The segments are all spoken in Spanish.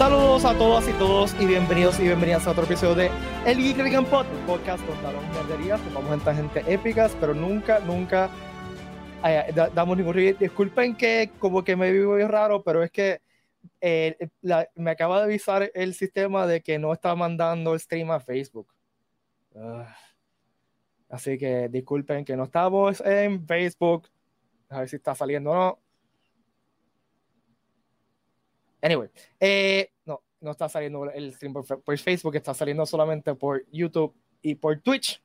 Saludos a todas y todos y bienvenidos y bienvenidas a otro episodio de El Geek Weekend Pod, el podcast donde hablamos nerderías, tomamos en gente épicas, pero nunca, nunca eh, da- damos ningún review. Disculpen que como que me vivo raro, pero es que eh, la- me acaba de avisar el sistema de que no está mandando el stream a Facebook. Ah. así que disculpen que no estamos en Facebook. A ver si está saliendo o no. Anyway, eh, no, no está saliendo el stream por, por Facebook, está saliendo solamente por YouTube y por Twitch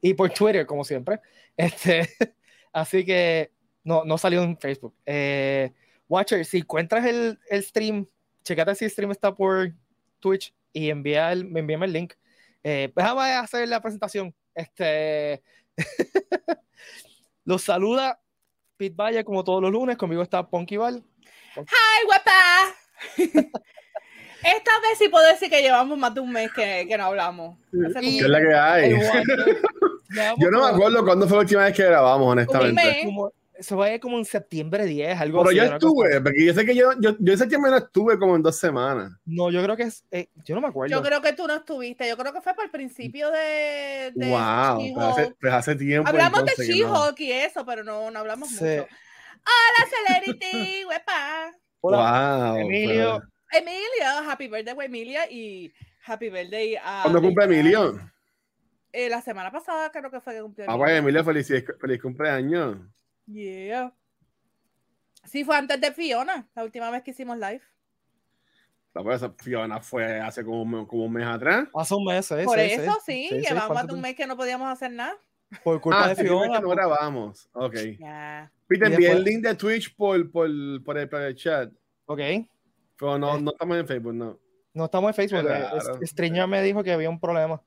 y por Twitter, como siempre. Este, así que no, no salió en Facebook. Eh, Watcher, si encuentras el, el stream, checate si el stream está por Twitch y envía el, me envíame el link. Eh, déjame hacer la presentación. Este, los saluda Pete Valle como todos los lunes. Conmigo está Ponky. ¡Ay, guapa! Esta vez sí puedo decir que llevamos más de un mes que, que no hablamos. ¿Qué es la que hay? Yo no me acuerdo cuándo fue la última vez que grabamos, Un honestamente. como- eso ir como en septiembre 10, algo Pero así. yo una cosa estuve, porque yo sé que yo, yo, yo en septiembre no estuve como en dos semanas. No, yo creo que es. eh, yo no me acuerdo. Yo creo que tú no estuviste. Yo creo que fue por el principio de. de wow, pues hace, She-Hulk. pues hace tiempo. Hablamos de que no. She-Hulk y eso, pero no, no hablamos Sí. mucho. Hola, Celerity, guapa. Hola, Wow, Emilio. pero- Emilia, happy birthday, güey, Emilia. Y happy birthday a. ¿Cuándo cumple Emilio? Eh, la semana pasada creo que fue que cumplió. Ah, pues Emilio, feliz, feliz cumpleaños. Yeah. Sí, fue antes de Fiona, la última vez que hicimos live. La pues, esa Fiona fue hace como, un- como un mes atrás. Hace un mes, sí, Por eso sí, llevamos más de un mes que no podíamos hacer nada. Por culpa Ah, de Fiona. que no grabamos. Ok. Ya. Pete, envié el link de Twitch por, por, por, el, por el chat. Ok. Pero no, Eh. no estamos en Facebook, no. No estamos en Facebook. Qué eh, Stringer me dijo que había un problema.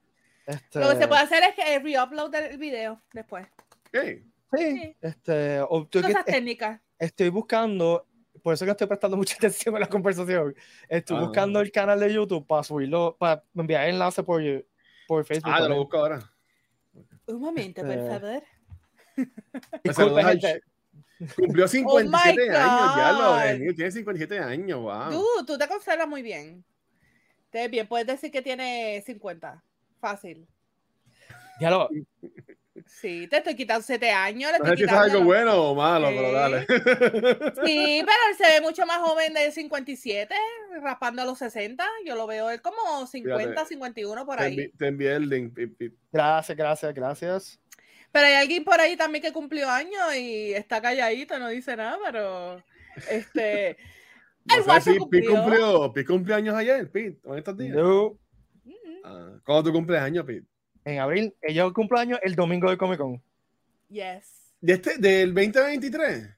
Este, Lo que se puede hacer es que re-upload el video después. Sí. Sí. Este, o- tú- Cosas eh, técnicas. estoy buscando. Por eso que estoy prestando mucha atención a la conversación. Estoy Ah. buscando el canal de YouTube para subirlo, para enviar el enlace por, por Facebook. Ah, lo busco ahora. Un momento, por Este- favor. Disculpe, gente. Cumplió 57 Oh años, ya lo. Emilio tiene 57 años, wow. Tú, tú te conservas muy bien. Te bien, puedes decir que tiene 50. Fácil. Ya lo. Sí, te estoy quitando 7 años. Le No sé si es algo bueno o malo, pero Sí. dale. Sí, pero él se ve mucho más joven de 57, raspando a los 60. Yo lo veo él como 50, Fíjate. 51 por ahí. te envié el link. Gracias, gracias, gracias. Pero hay alguien por ahí también que cumplió años y está calladito, no dice nada, pero este. El No guacho si cumplió. cumplió, Pete cumplió años ayer, Pete, en estos días. Yo, Mm, Ah, ¿Cuándo tu cumpleaños, Pete? en abril, ella cumpleaños el domingo de Comic Con. Yes. ¿De este, ¿Del 2023?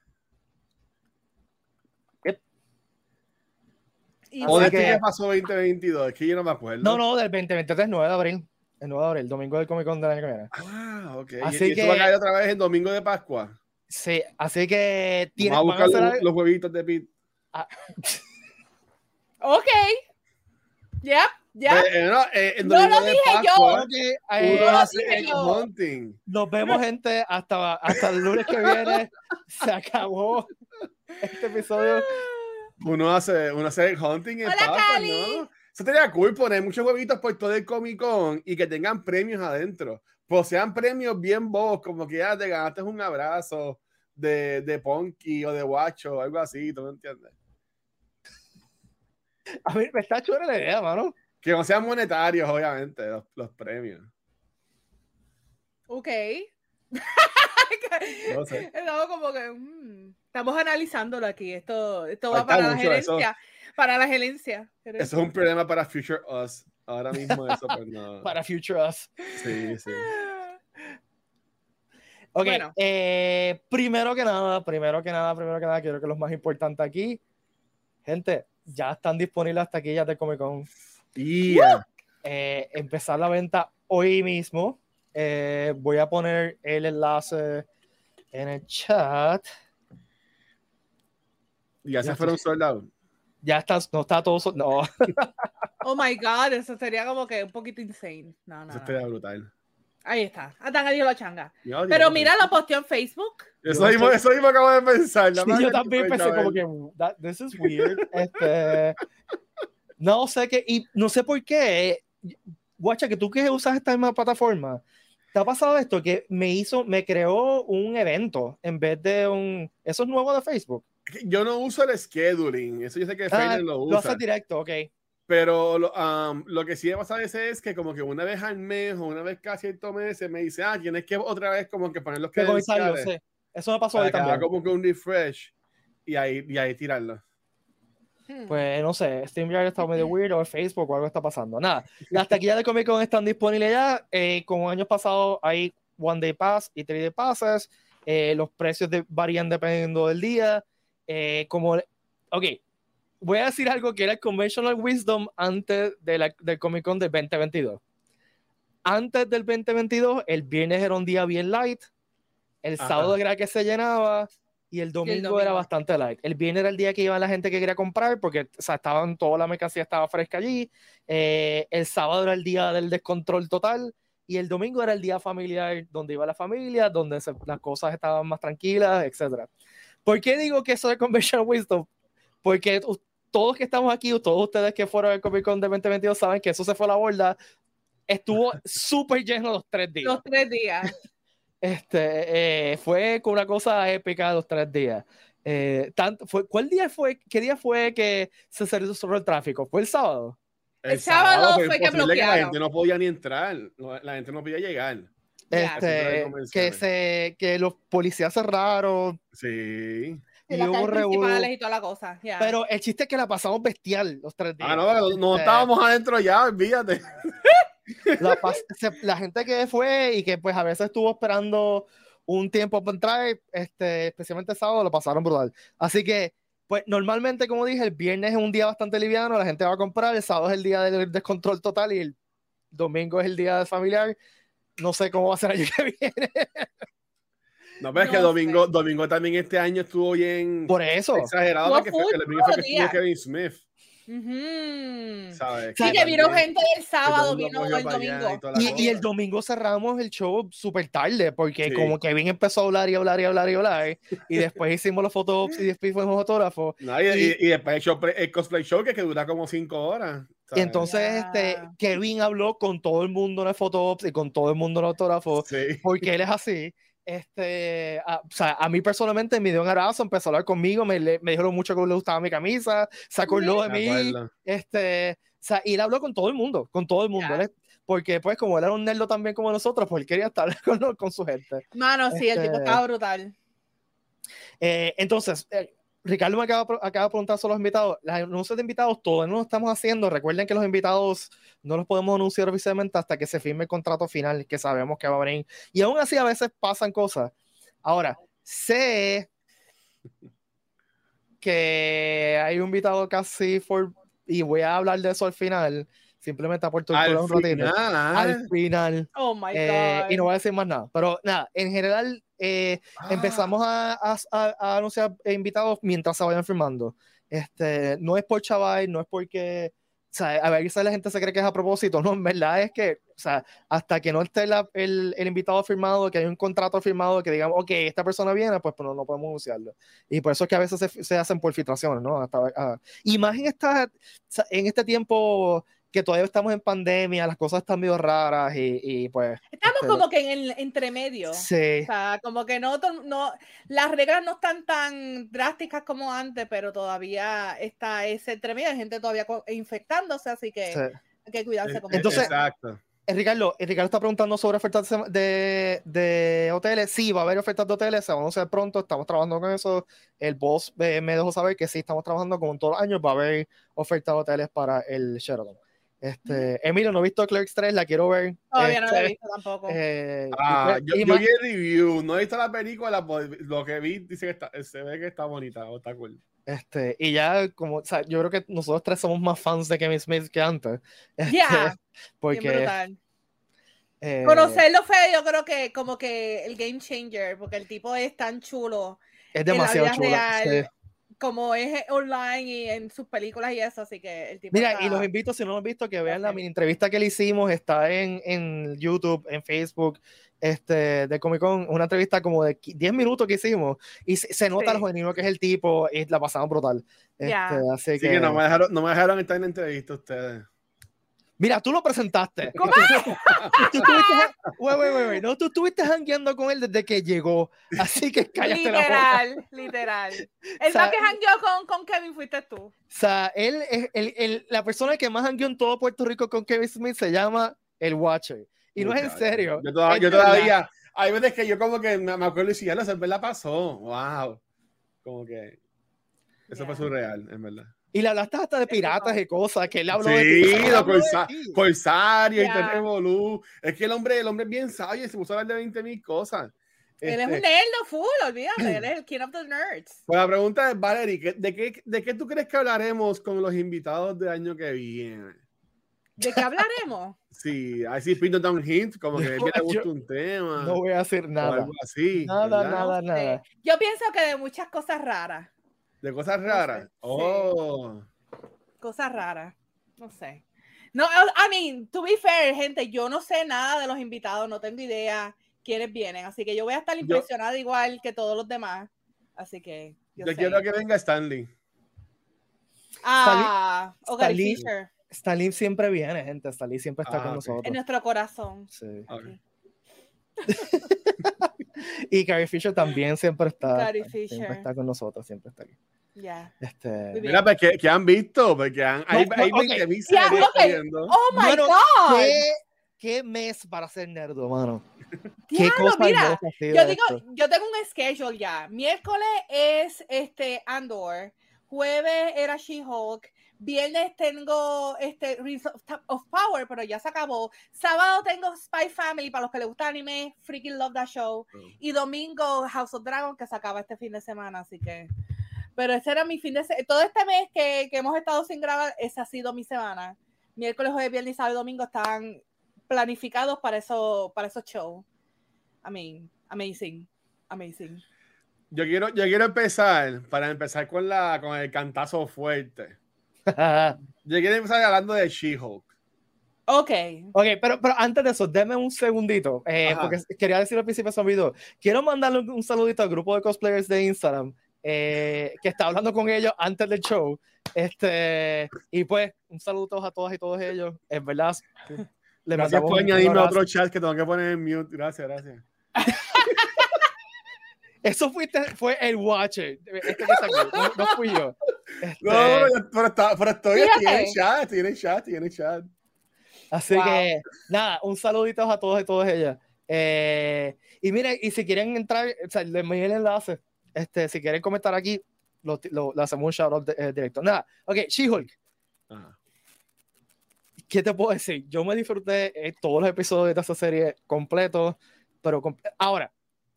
Y ¿O de que- qué pasó 2022? Es que yo no me acuerdo. No, no, del 2023, 9 de abril. El 9 de abril, domingo del Comic Con del año que viene. Ah, ok. Así y, y eso que- va a caer otra vez el domingo de Pascua. Sí, así que tiene, Vamos a a buscar hacer los, los huevitos de Pete. Ok. Yep, ya. Eh, eh, no, eh, el No lo de dije yo. Pascua, que, Uno eh, hace dije yo. hunting. nos vemos, gente, hasta, hasta el lunes que viene. Se acabó este episodio. Uno hace, uno hace egg hunting en Hola, Pascua, Cali. ¿no? Eso sería cool poner muchos huevitos por todo el Comic Con y que tengan premios adentro. Pues sean premios bien bobos, como que ya te ganaste un abrazo de, de Ponky o de Guacho o algo así, ¿tú me entiendes? A mí me está chula la idea, mano. Que no sean monetarios, obviamente, los, los premios. Ok. No sé. Estamos como que. mm, estamos analizándolo aquí. Esto, esto va Falta para la eso. Para la gerencia. Eso es un problema para Future Us. Ahora mismo eso, pues no. Para Future Us. Sí, sí. Ok, Bueno. eh, primero que nada, primero que nada, primero que nada, quiero que lo más importante aquí, gente, ya están disponibles las taquillas de Comic Con. Tía. Eh, empezar la venta hoy mismo. Eh, voy a poner el enlace en el chat. Y ya Ya se fueron sold out. Ya está, no está todo, so- no, Oh my god, eso sería como que un poquito insane. No, no. Eso no. estaría brutal. Ahí está. Hasta que la changa. Yo Pero mira, lo posteó en Facebook. Eso Yo mismo, eso mismo acabo de pensar. Sí, yo también pensé como que "That- this is weird. Este, no sé qué, y no sé por qué. Guacha, que tú que usas esta misma plataforma, ¿te ha pasado esto? Que me hizo, me creó un evento en vez de un. Eso es nuevo de Facebook. Yo no uso el scheduling. Eso yo sé que Ah, lo lo usa. haces directo, ok. Pero lo, um, lo que sí me pasa a veces es que como que una vez al mes o una vez cada ciertos meses me dice, ah, tienes que otra vez como que poner los Que sí. Eso me pasó hoy también. como que un refresh y ahí, y ahí tirarlo. Hmm. Pues no sé, StreamYard está medio weird o Facebook o algo está pasando. Nada, las taquillas de Comic Con están disponibles ya. Eh, como años pasados hay One Day Pass y Three Day Passes. Eh, los precios de- varían dependiendo del día. Eh, como, ok, voy a decir algo que era el Conventional Wisdom antes de la- del Comic Con del 2022. Antes del 2022, el viernes era un día bien light. El Ajá. sábado era que se llenaba y el domingo, era domingo. bastante light. El viernes era el día que iba la gente que quería comprar porque o sea, estaban, toda la mercancía estaba fresca allí. Eh, el sábado era el día del descontrol total y el domingo era el día familiar donde iba la familia, donde se- las cosas estaban más tranquilas, etc. ¿Por qué digo que eso es Convention Wisdom? Porque todos que estamos aquí, todos ustedes que fueron al Comic Con de 2022 saben que eso se fue a la borda. Estuvo súper lleno los tres días. Los tres días. Este, eh, fue con una cosa épica los tres días. Eh, tanto, fue, ¿Cuál día fue? ¿Qué día fue que se cerró el tráfico? ¿Fue el sábado? El sábado fue fue que imposible la bloquearon. gente no podía ni entrar. no, la gente no podía llegar. Este, que, se, que los policías cerraron. Sí. Y Y hubo principales y toda la cosa. ya. Pero el chiste es que la pasamos bestial los tres días. Ah, no, no, no Este, estábamos adentro ya, olvídate. la, la gente que fue y que pues a veces estuvo esperando un tiempo para entrar, este, especialmente el sábado, lo pasaron brutal. Así que, pues normalmente, como dije, el viernes es un día bastante liviano, la gente va a comprar, el sábado es el día del descontrol total y el domingo es el día del familiar. No sé cómo va a ser el año que viene. No, pero es No que domingo, sé. domingo también este año estuvo bien Por eso. exagerado. Estuvo porque fue- full el domingo fue que estuvo. Kevin Smith. ¿sabes? Sí, que vino gente del que sábado, vino el domingo. y el domingo cerramos el show súper tarde, porque Sí. como Kevin empezó a hablar y hablar y hablar y hablar, y después hicimos los fotos y después fuimos autógrafos. No, y, y- y después el, show el cosplay show que, que dura como cinco horas. Y entonces Ya. este, Kevin habló con todo el mundo en el photops y con todo el mundo en el autógrafo, Sí. porque él es así. Este, a, o sea, a mí personalmente me dio un abrazo, empezó a hablar conmigo, me, me dijo lo mucho que le gustaba mi camisa, se acordó de mí, acuerdo. este, o sea, y él habló con todo el mundo, con todo el mundo, él es- porque pues como él era un nerdo también como nosotros, pues él quería estar con, con su gente. Mano, sí, el tipo Este- estaba brutal. Eh, entonces, eh, Ricardo me acaba, acaba de preguntar sobre los invitados. Los anuncios de invitados todavía no lo estamos haciendo. Recuerden que los invitados no los podemos anunciar oficialmente hasta que se firme el contrato final, que sabemos que va a venir. Y aún así, a veces pasan cosas. Ahora, sé que hay un invitado casi for, y voy a hablar de eso al final, simplemente a por Al un ratito. final, Al final. Oh my Eh, God. y no voy a decir más nada. Pero nada, en general, eh, ah, empezamos a, a- a- a anunciar invitados mientras se vayan firmando. Este, no es por chaval, no es porque, o sea, a veces la gente se cree que es a propósito, no, en verdad es que, o sea, hasta que no esté la- el, el invitado firmado, que hay un contrato firmado, que digamos, ok, esta persona viene, pues, pues no, no podemos anunciarlo. Y por eso es que a veces se, se hacen por filtraciones, ¿no? Hasta, ah, y más en, esta, en este tiempo que todavía estamos en pandemia, las cosas están medio raras y, y pues... Estamos este, como que en el entremedio. Sí. O sea, como que no, no, las reglas no están tan drásticas como antes, pero todavía está ese entremedio, hay gente todavía infectándose, así que sí. hay que cuidarse eh, eh, Entonces- exacto. Eh, Ricardo, eh, Ricardo está preguntando sobre ofertas de, de, hoteles. Sí, va a haber ofertas de hoteles, se van a anunciar pronto, estamos trabajando con eso. El boss me dejó saber que sí, estamos trabajando como todos los años, va a haber ofertas de hoteles para el Sheraton. Este, Emilio, no he visto Clerks 3, la quiero ver. Todavía no lo he Este, visto tampoco. eh, Ah, y- yo, y yo más- vi el review, no he visto la película, pues, lo que vi dice que está, se ve que está bonita, o está cool. este, y ya, como, o sea, yo creo que nosotros tres somos más fans de Kevin Smith que antes. Este, Ya, bien porque eh, Conocerlo fue, yo creo que como que el game changer, porque el tipo es tan chulo. es la demasiado chulo. real, sí. Como es online y en sus películas y eso, así que el tipo Mira, está- y los invito, si no lo han visto, que vean la mini entrevista que le hicimos, está en, en YouTube, en Facebook, este, de Comic Con, una entrevista como de qui- 10 minutos que hicimos, y se, se nota Sí. lo genuino que es el tipo, y la pasamos brutal. Este, Así que, que no me dejaron, no me dejaron estar en la entrevista ustedes. Mira, tú lo presentaste. ¿Cómo? Tú estuviste, no, tú estuviste jangueando con él desde que llegó, así que cállate la boca. Literal, literal. El sea, más que jangueó con, con Kevin fuiste tú. O sea, él es el, el- la persona que más jangueó en todo Puerto Rico con Kevin Smith se llama el Watcher. Y no es en serio. Yo, toda- es yo todavía, hay veces que yo como que me, acuerdo y si ya la pasó. Wow. Como que eso fue Ya. surreal, en verdad. Y le hablaste hasta de piratas y cosas, que él habló de Sí, de corsa- ti. Corsario, Ya. Internet Revolú. Es que el hombre, el hombre es bien sabio y se puso a hablar de 20 mil cosas. Él es Este, un nerd full, olvídate. Él es el king of the nerds. Pues la pregunta es, Valerie, ¿qué- ¿de qué, ¿de qué tú crees que hablaremos con los invitados del año que viene? ¿De qué hablaremos? Sí, así pinto da un hint, como que a él le Yo- gusta un tema. No voy a o nada. algo así. Nada, ¿verdad? nada, No nada. Yo pienso que de muchas cosas raras. De cosas raras. Oh. Cosas raras. No sé. No, I mean, to be fair, gente, yo no sé nada de los invitados, no tengo idea quiénes vienen, así que yo voy a estar impresionada igual que todos los demás. Así que yo, Yo sé. quiero que venga Stanley. Ah, Stalin- Fisher, Stalin siempre viene, gente. Stalin siempre está Ah, con nosotros. en nuestro corazón. Sí. Ok. Y Carrie Fisher también siempre está. Carrie Siempre está con nosotros, siempre está aquí. Ya. Este, Muy bien. Mira, pues, ¿qué, qué han visto? Porque han, hay, No, hay no, ok. 20 mil Ya, series ok. saliendo. Oh my Bueno, God. ¿qué, qué mes para ser nerdo, mano? ¿Qué cosa mira, Yo digo, yo tengo un schedule ya. Miércoles es este Andor, jueves era She-Hulk, viernes tengo este Rings of, Power, pero ya se acabó. Sábado tengo Spy Family para los que les gusta anime, freaking love that show. Oh. Y domingo House of Dragon que se acaba este fin de semana, así que pero ese era mi fin de semana. Todo este mes que, que hemos estado sin grabar, esa ha sido mi semana. Miércoles, jueves, viernes, sábado y domingo están planificados para eso, para esos shows. I mean, amazing, amazing. Yo quiero, yo quiero empezar, para empezar con, la, con el cantazo fuerte. Yo quiero empezar hablando de She-Hulk. Ok. ok, pero, pero antes de eso, déme un segundito, eh, porque quería decir al principio de video. Quiero mandarle un, un saludito al grupo de cosplayers de Instagram, eh, que está hablando con ellos antes del show. Este, y pues, un saludo a todas y todos ellos. Es verdad. Le Gracias por añadirme otro chat que tengo que poner en mute. Gracias, gracias. Eso fuiste, fue el Watcher. Este que no, no fui yo. Este, No, pero, está, pero estoy aquí en el chat, estoy en el chat, estoy en el chat. Así Wow. que, nada, un saludito a todos y todas ellas. Eh, y miren, y si quieren entrar, o sea, les envié el enlace. Este, si quieren comentar aquí, lo, lo, lo hacemos un shout out de- eh, directo. Nada, ok, She-Hulk, Ajá. ¿qué te puedo decir? Yo me disfruté eh, todos los episodios de esa serie completos, pero com- ahora,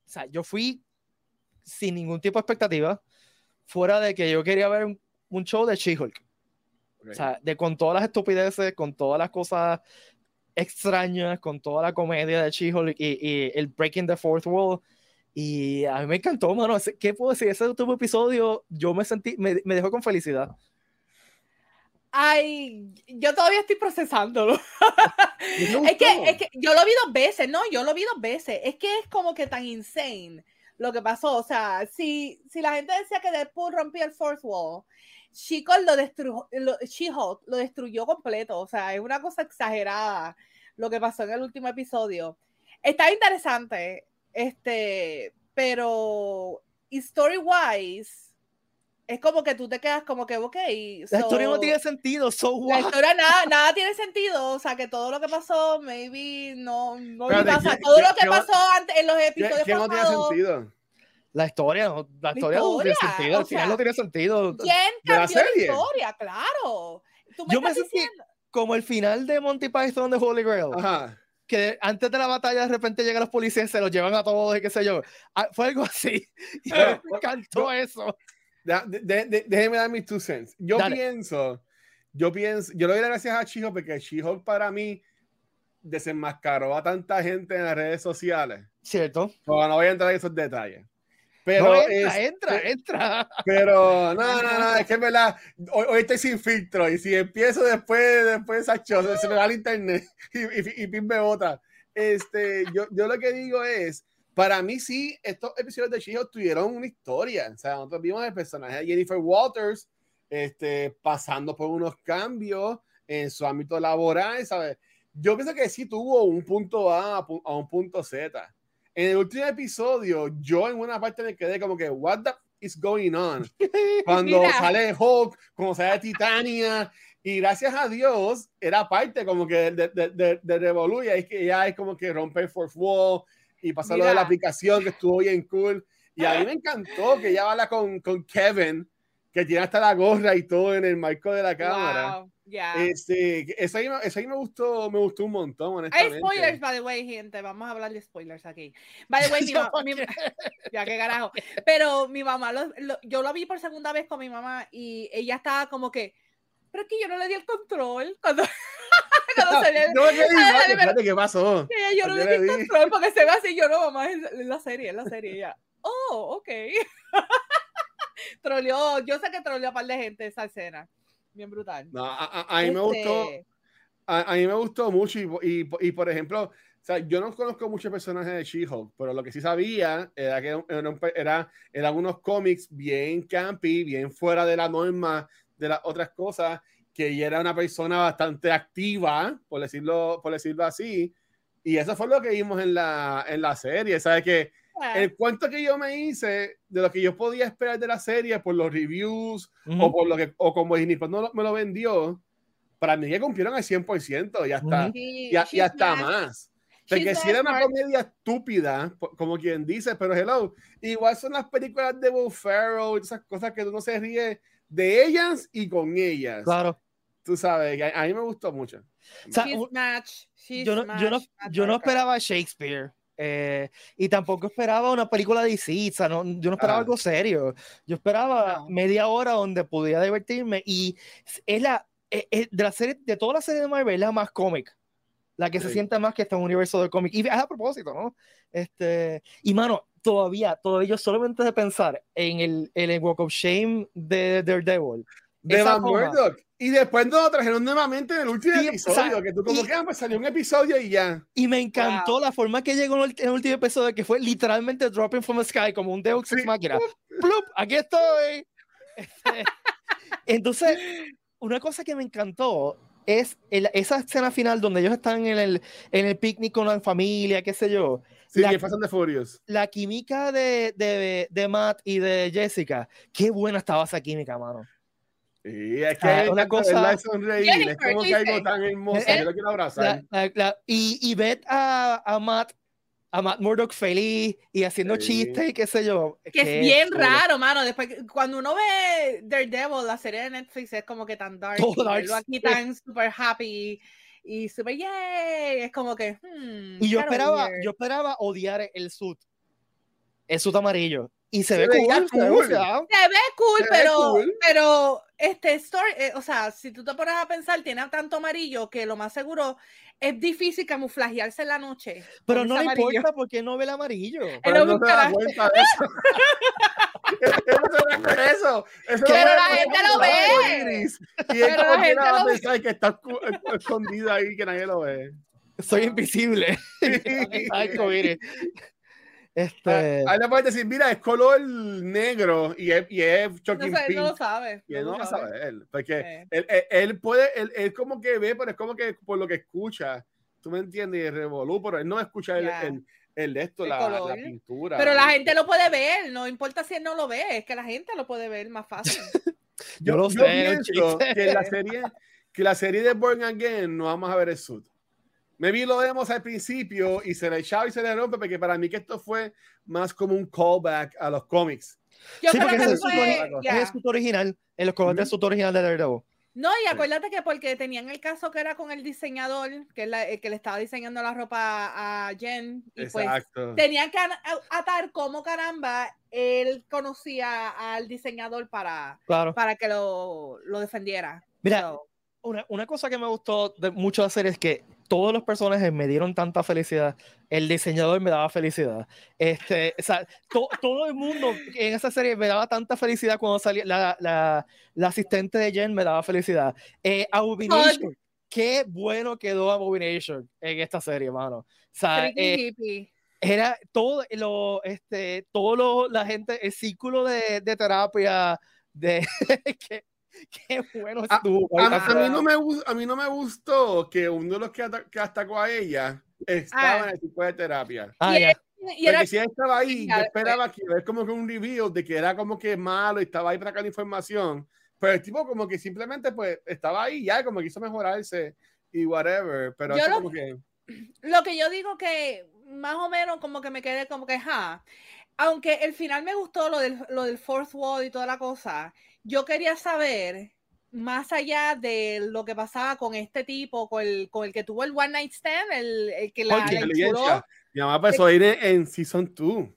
o sea, yo fui sin ningún tipo de expectativa, fuera de que yo quería ver un, un show de She-Hulk. O sea, de con todas las estupideces, con todas las cosas extrañas, con toda la comedia de She-Hulk y, y el Breaking the Fourth Wall. Y a mí me encantó, mano. ¿Qué puedo decir? Ese último episodio yo me sentí, me, me dejó con felicidad. Ay, yo todavía estoy procesándolo. Es que, es que yo lo vi dos veces, no, yo lo vi dos veces. Es que es como que tan insane lo que pasó. O sea, si, si la gente decía que Deadpool rompía el fourth wall, She-Hulk lo, destruyó, lo, lo destruyó completo. O sea, es una cosa exagerada lo que pasó en el último episodio. Está interesante, este, pero story wise, es como que tú te quedas como que, ok. La historia no so- tiene sentido, so la what? historia nada, nada tiene sentido, o sea que todo lo que pasó, maybe no, no Espérate, pasar. ¿qué- Todo lo que pasó antes en los ¿Qué, episodios qué no tiene pasados. sentido? La historia, no, la historia no tiene sentido. Al final sea, no tiene sentido. ¿Quién ¿De la cambió la, serie? historia? Claro. Tú me Yo me estás sentí diciendo- como el final de Monty Python de Holy Grail. Ajá. que antes de la batalla de repente llegan los policías, se los llevan a todos y qué sé yo. Ah, Fue algo así. Y me encantó eso. De- de- déjeme dar mis two cents. Yo Dale. pienso, yo pienso, yo le doy las gracias a She-Hulk porque She-Hulk para mí desenmascaró a tanta gente en las redes sociales. Cierto. Pero no voy a entrar en esos detalles. Pero No, entra, es- entra, entra. Pero no, no, no, es que es verdad, hoy, hoy estoy sin filtro y si empiezo después, después de esa choza, se me va el internet y, y, y bota. Este, yo, yo lo que digo es, para mí sí, estos episodios de She-Hulk tuvieron una historia. O sea, nosotros vimos el personaje de Jennifer Walters este, pasando por unos cambios en su ámbito laboral, ¿sabes? Yo pienso que sí tuvo un punto A a un punto Z. En el último episodio, yo en una parte me quedé como que, what the is going on? Cuando Mira. sale Hulk, cuando sale Titania, y gracias a Dios era parte como que de, de, de, de Revolu, y es que ya es como que romper fourth wall y pasar lo de la aplicación que estuvo bien cool. Y a mí me encantó que ella habla con, con Kevin, que tiene hasta la gorra y todo en el marco de la cámara. Wow, ya. Este, eso ahí, me- eso ahí me gustó, me gustó un montón, Hay spoilers, by the way, gente. Vamos a hablar de spoilers aquí. By the way, mi Yo, ma- mi- ya qué carajo. Pero mi mamá, lo- lo- yo lo vi por segunda vez con mi mamá y ella estaba como que, pero es que yo no le di el control. Cuando, cuando No, ¿qué, Ay, dices? pero- Espérate, ¿qué pasó? ella, yo no le di el control porque se ve así. Yo no, mamá, es la serie, es la serie. Y ella, oh, ok. troleó, yo sé que troleó a un par de gente esa escena. Bien brutal. No, a, a- a mí me gustó, Este, a, a mí me gustó mucho y, y, y, por ejemplo, o sea, yo no conozco muchos personajes de She-Hulk, pero lo que sí sabía era que era, era- eran unos cómics bien campy, bien fuera de la norma de las otras cosas, que ella era una persona bastante activa, por decirlo, por decirlo así, y eso fue lo que vimos en la, en la serie, ¿sabes? Que ah, el cuento que yo me hice de lo que yo podía esperar de la serie por los reviews Ujú. o por lo que o como Disney no lo- me lo vendió, para mí que cumplieron al 100% y hasta, Ujú. she- y, a- y hasta más. Porque si era una comedia estúpida, como quien dice, pero hello, igual son las películas de Will Ferrell y esas cosas que uno se ríe de ellas y con ellas. Claro. Tú sabes, que a, a mí me gustó mucho. O sea, match, she's yo no, yo no, yo no esperaba Shakespeare. eh, y tampoco esperaba una película de DC, o sea, no, yo no esperaba Ah. algo serio. Yo esperaba No. media hora donde pudiera divertirme y es la es- es de la serie de toda la serie de Marvel es la más cómic, la que se Sí. siente más que está en un universo de cómic y es a propósito, ¿no? Este, y mano, todavía, todavía yo solamente de pensar en el, en el Walk of Shame de Daredevil. De Van toma. Murdock. Y después nos lo trajeron nuevamente en el último Sí, o episodio, sea, que tú como y- que ah, pues salió un episodio y ya. Y me encantó la forma que llegó en el, en el último episodio, que fue literalmente dropping from the sky, como un Deus ex Sí. máquina. ¡Plup! ¡Aquí estoy! Este, entonces, una cosa que me encantó es el- esa escena final donde ellos están en el, en el picnic con la familia, qué sé yo. Sí, La- Fast and the Furious. La química de, de, de Matt y de Jessica, qué buena estaba esa química, mano. Sí, es que Ah, una cosa- sonreír, es como que algo tan hermoso, yo lo quiero abrazar. La- la- la- y, y ver a, a Matt a Matt Murdock feliz y haciendo Sí. chistes y qué sé yo. Que es bien chulo. raro, mano. Después, cuando uno ve Daredevil, la serie de Netflix es como que tan dark. Todo y dark, aquí tan super happy y super yay. Es como que. hmm, Y yo esperaba, yo esperaba odiar el suit. El suit amarillo. Y se, Se ve veía cool, se ve cool. Se ve cool, Se ve pero, cool. pero este story, eh, o sea, si tú te pones a pensar, tiene tanto amarillo que lo más seguro es difícil camuflajearse en la noche. Pero no le importa porque no ve el amarillo. Pero no lo se da buscará. cuenta de eso. Él no de eso. Eso Pero no la es gente lo ve. iris. Y él Pero como la quiera gente va a lo ve. pensar que está escondido ahí, que nadie lo ve. Soy invisible. Este, Ahí le puedes decir, mira, es color negro y es, y es No, shocking sé, pink. no lo sabe. Y él no lo va a sabe. saber, porque Eh. él, él, él puede, él, él como que ve, pero es como que por lo que escucha, tú me entiendes, y el revolú, pero él no escucha el, Ya. el, el de esto, El la, color. la pintura. Pero la gente lo puede ver, no importa si él no lo ve, es que la gente lo puede ver más fácil. yo lo sé. pienso que la serie, que la serie de Born Again no vamos a ver el suit. Maybe lo vemos al principio y se le echaba y se le rompe, porque para mí que esto fue más como un callback a los cómics. Yo Sí, creo porque que es el, fue- es el original. En los covers del Ujú. suit original de Daredevil. No, y acuérdate que porque tenían el caso que era con el diseñador, que, es la- el que le estaba diseñando la ropa a Jen, y pues tenían que atar como caramba él conocía al diseñador para, Claro. para que lo, lo defendiera. Mira, So, una, una cosa que me gustó de mucho serie es que todos los personajes me dieron tanta felicidad. El diseñador me daba felicidad. Este, o sea, todo el mundo en esa serie me daba tanta felicidad cuando salía la, la, la asistente de Jen me daba felicidad. Eh, Abomination, qué bueno quedó Abomination en esta serie, mano. O sea, eh, era todo lo, este, todo lo, la gente, el círculo de, de terapia de que Qué bueno estuvo. A, mí no me, a mí no me gustó que uno de los que, que atacó a ella estaba ah. en el tipo de terapia. Ah, y, Porque si él estaba ahí, yo esperaba que ver como que un review de que era como que malo y estaba ahí para sacar información. Pero el tipo como que simplemente pues estaba ahí ya, como quiso mejorarse y whatever. Pero lo, como que... lo que yo digo que más o menos como que me quedé como que, ja, aunque el final me gustó lo del, lo del fourth wall y toda la cosa, yo quería saber, más allá de lo que pasaba con este tipo, con el, con el que tuvo el One Night Stand, el, el que la, la Mi mamá empezó a ir en, Season 2.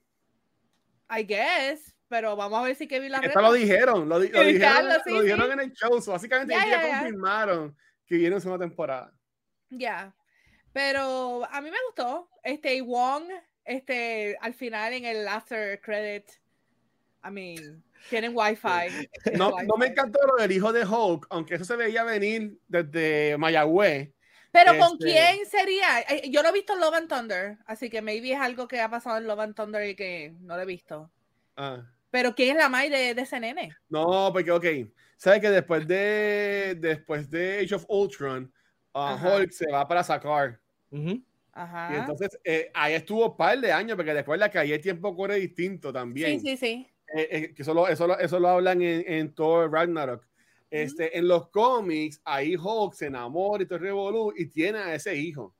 I guess, pero vamos a ver si Kevin la Esto lo dijeron, lo, dijeron, lo dijeron en el show, básicamente ya, confirmaron que viene una temporada. Ya, pero a mí me gustó, este, Wong, este, al final en el after credit, I mean, tienen wifi. No, no me encantó lo del hijo de Hulk, aunque eso se veía venir desde Mayagüez. Pero ¿con este quién sería? Yo no he visto Love and Thunder, así que maybe es algo que ha pasado en Love and Thunder y que no lo he visto. Ah. Pero ¿quién es la May de, de, ese nene? No, porque, ok, sabes que después de, después de Age of Ultron, uh, Hulk se va para sacar. Ajá. Y entonces eh, ahí estuvo un par de años, porque después la que ahí el tiempo corre distinto también. Sí, sí, sí. Eh, eh, que eso lo, eso, eso lo hablan en, en Thor Ragnarok. Este, En los cómics, ahí Hulk se enamora y todo revolú y tiene a ese hijo.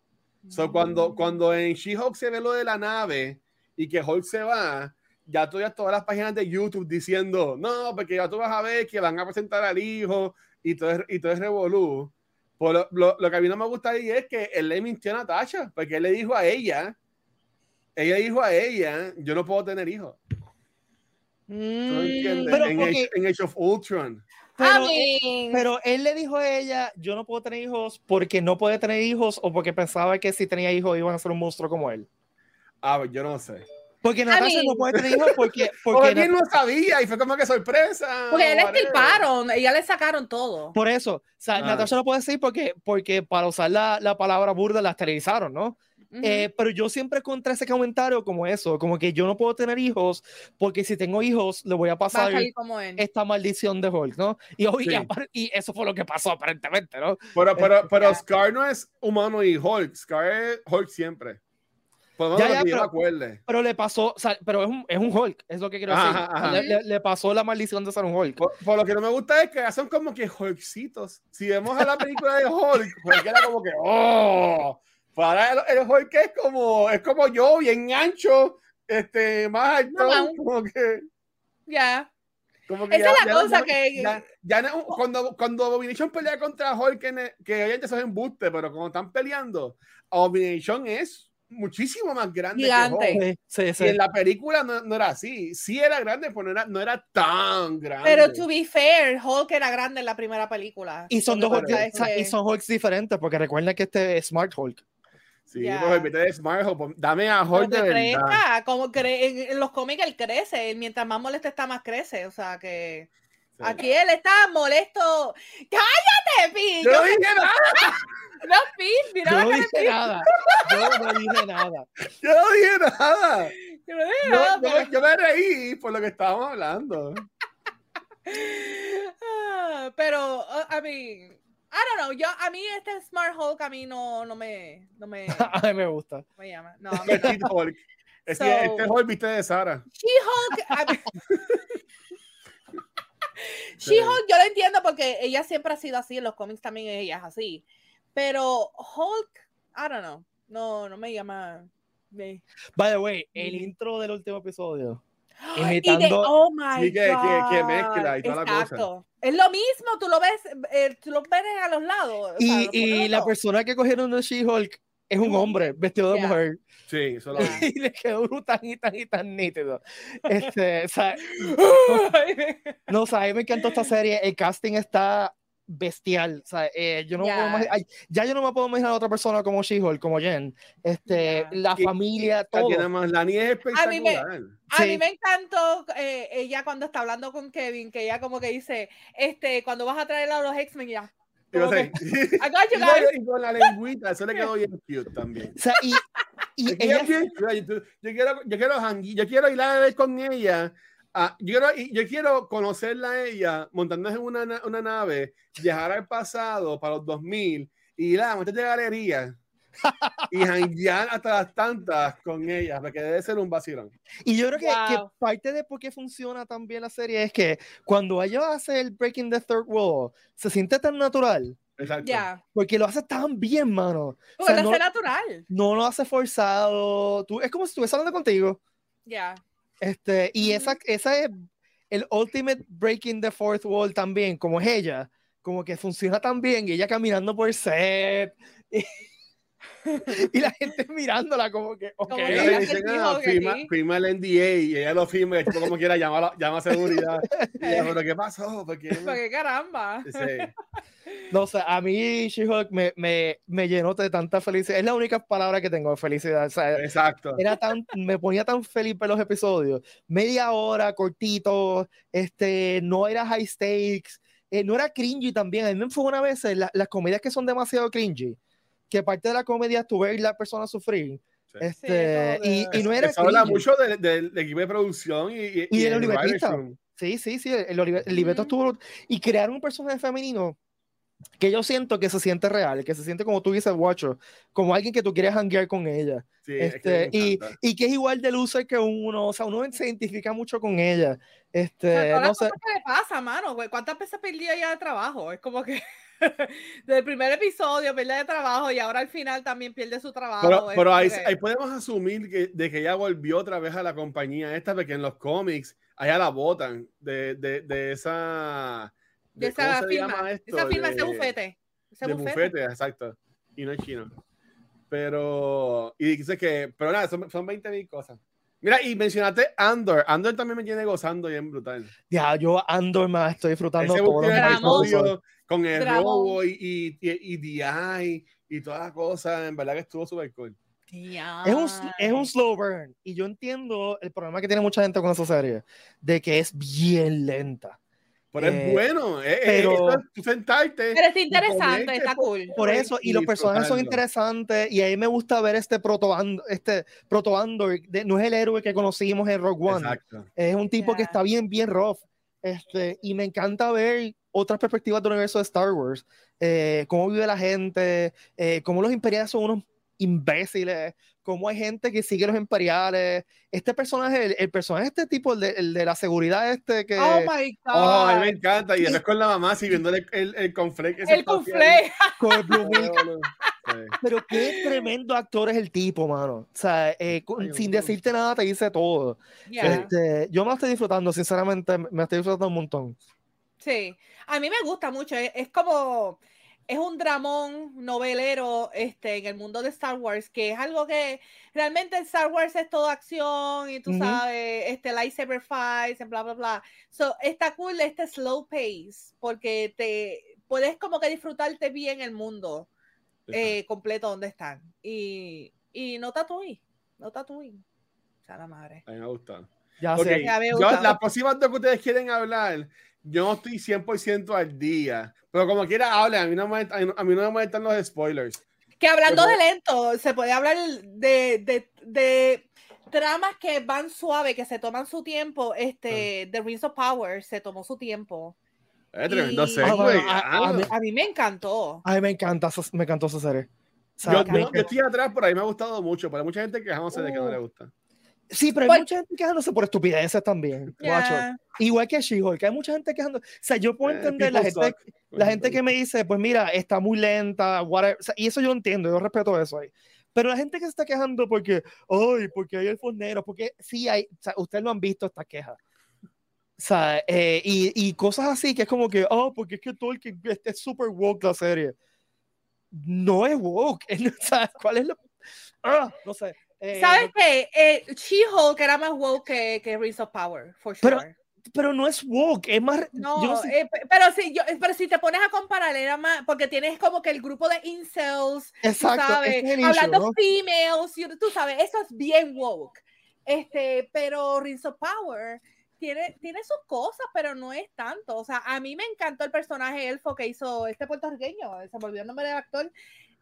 So, cuando, cuando en She-Hulk se ve lo de la nave y que Hulk se va, ya todas, todas las páginas de YouTube diciendo, no, porque ya tú vas a ver que van a presentar al hijo y todo, y todo es revolú. Pues lo, lo, que a mí no me gusta ahí es que él le mintió a Natasha, porque él le dijo a ella, ella dijo a ella, yo no puedo tener hijos. Mm, pero en, Age, of Ultron. Pero, él le dijo a ella, yo no puedo tener hijos porque no puede tener hijos o porque pensaba que si tenía hijos iban a ser un monstruo como él. Ah, yo no sé. Porque Natasha no puede tener hijos porque... Porque él no sabía y fue como que sorpresa. Porque él estilparon, ella le sacaron todo. Por eso, o sea, ah. Natasha no puede decir porque, porque para usar la, la palabra burda la esterilizaron, ¿no? Eh, pero yo siempre contra ese comentario como eso, como que yo no puedo tener hijos porque si tengo hijos le voy a pasar esta maldición de Hulk, ¿no? Y, y, eso fue lo que pasó aparentemente, ¿no? Pero, pero, pero Scar no es humano y Hulk, Scar es Hulk siempre. Ya, pero, pero, le pasó, o sea, pero es un, es un Hulk, es lo que quiero decir. Le, pasó la maldición de ser un Hulk. Por, lo que no me gusta es que son como que Hulkcitos. Si vemos a la película de Hulk, Hulk era como que, oh, para el, el Hulk es como, es como yo, bien ancho, este, más alto, como que. Ya. Como que Esa es la cosa que. Ya, cuando, cuando Abomination pelea contra Hulk, que, que obviamente eso es embuste, pero cuando están peleando, Abomination es muchísimo más grande Gigante. que Hulk. Y en la película no, no, era así. Sí era grande, pero no era, no era tan grande. Pero to be fair, Hulk era grande en la primera película. Y son dos Hulks, y son Hulks diferentes, porque recuerda que este es Smart Hulk. Sí, yeah. pues de Smart dame a Hulk de verdad. como cre en los cómics él crece, mientras más molesto está, más crece, o sea que... Aquí él está molesto. ¡Cállate, Pi! Yo no dije nada. No, Pi, mira Yo no dije nada. Yo no dije nada. Yo no dije nada. Yo no dije nada. Yo, yo, me reí por lo que estábamos hablando. Ah, pero, uh, I mean, I don't know, yo, a mí este Smart Hulk a mí no, no me, no me... a mí me gusta. Me llama. No, a mí no. Hulk. Es so, este Hulk viste de Sara. She-Hulk... She-Hulk yo lo entiendo porque ella siempre ha sido así, en los cómics también ella es así. Pero Hulk, I don't know, no, no me llama. Me... By the way, el intro del último episodio. Imitando. Y de, oh my sí, que, God. Que, que, mezcla y toda Exacto. la cosa. Es lo mismo, tú lo ves, eh, tú lo ves a los lados. Y, o sea, y la persona que cogieron de She-Hulk es un hombre vestido de yeah. mujer. Sí, eso lo Y le quedó tan y tan y tan nítido. Este, o sea, no, o sea, a mí me encantó esta serie. El casting está bestial. O sea, eh, yo no Ya. puedo ay, ya yo no me puedo imaginar a otra persona como She-Hulk, como Jen. Este, Ya. la Y- familia, todo. más, la niña es A mí me- espectacular. A Sí. mí me encantó eh, ella cuando está hablando con Kevin, que ella como que dice, este, cuando vas a traer a los X-Men, ya. Yo sé, I got you y con- guys. y con la lengüita, eso le quedó bien cute también. O sea, y, y que ella bien chula, Yo, yo quiero, yo quiero yo quiero ir a ver con ella. Ah, yo, quiero, yo quiero conocerla a ella montándose en una, na- una nave, viajar al pasado para los 2000 y la de galería y hanguear hasta las tantas con ella, porque debe ser un vacilón. Y yo creo que, que Wow. parte de por qué funciona tan bien la serie es que cuando ella hace el Breaking the Third Wall, se siente tan natural, Exacto. Ya. porque lo hace tan bien, mano. O Porque sea, no no, es natural. no lo hace forzado. Tú, es como si estuviese hablando contigo. Ya. Este, y esa, esa es el ultimate breaking the fourth wall también, como es ella, como que funciona tan bien, y ella caminando por el set, y, y la gente mirándola como que, ok. Como Ella le dicen, "Ah, que firma, aquí". firma el NDA y ella lo firma y el tipo como quiera llama, la- llama a seguridad. Y ella, pero ¿qué pasó? ¿Por qué? Caramba. Sí. No sé, a mí She-Hulk me, me, me llenó de tanta felicidad. Es la única palabra que tengo de felicidad. O sea, Exacto. era tan, me ponía tan feliz ver los episodios. Media hora, cortito, este, no era high stakes, eh, no era cringy también. A mí me fue una vez la- las comedias que son demasiado cringy, que parte de la comedia es tu ver la persona sufrir. Sí. Este, como y, de- y no era Eso habla mucho del, del equipo de producción y, y, Y del el libretista. writer's room. Sí, sí, sí, el, el, el libreto Ujú. estuvo. Y crear un personaje femenino que yo siento que se siente real, que se siente como tú dices, Watcher, como alguien que tú quieres hanguear con ella. Sí, es que Este, y, y que es igual de loser que uno, o sea, uno se identifica mucho con ella. Este, todas no las sé, que le pasa, mano, güey. ¿Cuántas veces perdió ella de trabajo? Es como que del primer episodio pierde de trabajo y ahora al final también pierde su trabajo. Pero, es pero ahí, que- ahí podemos asumir que, de que ella volvió otra vez a la compañía esta, porque en los cómics allá la botan de, de, de esa. de ¿cómo esa firma, llama esto? esa firma, ese De- bufete. Ese de bufete. bufete, exacto. Y no es chino. Pero, y dice que, pero nada, son, son 20 mil cosas. Mira, y mencionaste Andor. Andor también me tiene gozando bien brutal. ya, yo Andor más estoy disfrutando Ese los episodio con el Dramón. robo y, y, y, y DI y todas las cosas, en verdad que estuvo súper cool. Es un, es un slow burn. Y yo entiendo el problema que tiene mucha gente con esa serie, de que es bien lenta. Pero Eh, es bueno, eh, eh, pero- eso es tú sentarte. Pero y interesante, está por- cool. Por eso, y los personajes son interesantes, y ahí me gusta ver este proto este proto Andor, de- no es el héroe que conocimos en Rogue One, Exacto. es un tipo que Ya. está bien, bien rough, este, y me encanta ver otras perspectivas del universo de Star Wars, eh, cómo vive la gente, eh, cómo los imperiales son unos imbéciles, cómo hay gente que sigue los imperiales, este personaje, el, el personaje este tipo, el de, el de la seguridad este que... Oh my God. Oh, a mí me encanta. Y después con la mamá siguiendo el, el, el conflict. el conflé. con el Blue. Pero qué tremendo actor es el tipo, mano. O sea, eh, con- Ay, sin decirte nada te dice todo. Ya. Este, yo me lo estoy disfrutando, sinceramente, me estoy disfrutando un montón. Sí, a mí me gusta mucho. Es, es como, es un dramón novelero este, en el mundo de Star Wars, que es algo que realmente Star Wars es toda acción y tú Ujú. sabes, este lightsaber fights, and bla, bla, bla. So, está cool este slow pace, porque te puedes como que disfrutarte bien el mundo eh, completo donde están. Y, y no Tatooine, no Tatooine. O sea, la madre. A mí me gusta. Ya Ok, sé. Ya me yo, gusta. las próximas dos que ustedes quieren hablar, yo no estoy 100% al día. Pero como quiera, hablen. A mí no me, a mí no- me molestan los spoilers. Que hablando Pero- de lento, se puede hablar de, de, de tramas que van suave, que se toman su tiempo. Este, The Rings of Power se tomó su tiempo. Es tremendo Y- segue, Ah, bueno, a- ah. a mí- A mí me encantó. Ay, me encanta, me encantó esa serie. O sea, Yo, yo- yo estoy atrás, pero a mí me ha gustado mucho. Pero hay mucha gente quejándose de que no le Uh. gusta. Sí, pero hay Pues- mucha gente quejándose por estupideces también. Guacho. Igual que She-Hulk, hay mucha gente quejando. O sea, yo puedo Eh, entender la people gente, suck. la gente que me dice, pues mira, está muy lenta, whatever. O sea, y eso yo entiendo, yo respeto eso ahí. Pero la gente que se está quejando porque, ay, porque hay elfos negros, porque sí hay, o sea, ustedes lo han visto estas quejas. O sea, eh, y, y cosas así que es como que, oh, porque es que todo el que este es super woke la serie. No es woke. o sea, ¿Cuál es la.? Ah, no sé. Eh, ¿Sabes qué? Eh, She-Hulk era más woke que, que Rings of Power, for Pero- sure. pero no es woke, es más. No, yo no sé- eh, pe- pero, si yo, pero si te pones a comparar, era más, porque tienes como que el grupo de incels, tú exacto, sabes, es hablando ¿no? females, you- tú sabes, eso es bien woke. Este, pero Rings of Power tiene, tiene sus cosas, pero no es tanto. O sea, a mí me encantó el personaje elfo que hizo este puertorriqueño, se me olvidó el nombre del actor.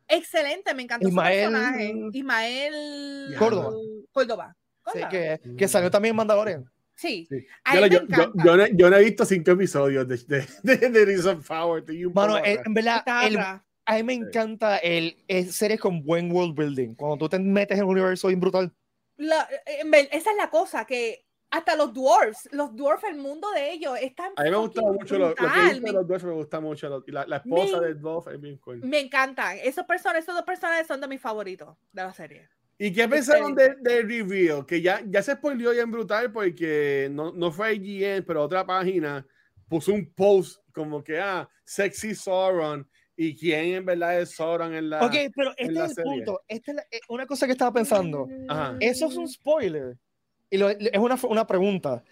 Excelente, me encantó Ismael- su personaje. Ismael Córdoba. Córdoba. Sí, que, que salió también en Mandalorian. Sí, Sí. Yo, yo, yo, no, yo no he visto cinco episodios de, de, de, de of Power. poco eh, en verdad, el- a mí me encanta el, el series con buen world building. Cuando tú te metes en un universo bien brutal. La- esa es la cosa, que hasta los dwarfs, los dwarfs, el mundo de ellos, están A mí me gusta mucho lo, lo que me, los dos, me gusta mucho. lo- la, la esposa Me- de Dove es bien cool. me encantan. Esos, personas, esos dos personajes son de mis favoritos de la serie. ¿Y qué pensaron de, de Reveal? Que ya, ya se spoileó bien brutal porque no, no fue IGN, pero otra página puso un post como que, ah, sexy Sauron y quién en verdad es Sauron en la... ok, pero este es el serie. punto. Esta es la- eh, una cosa que estaba pensando. Ajá. Eso es un spoiler. Y lo- es una, una pregunta.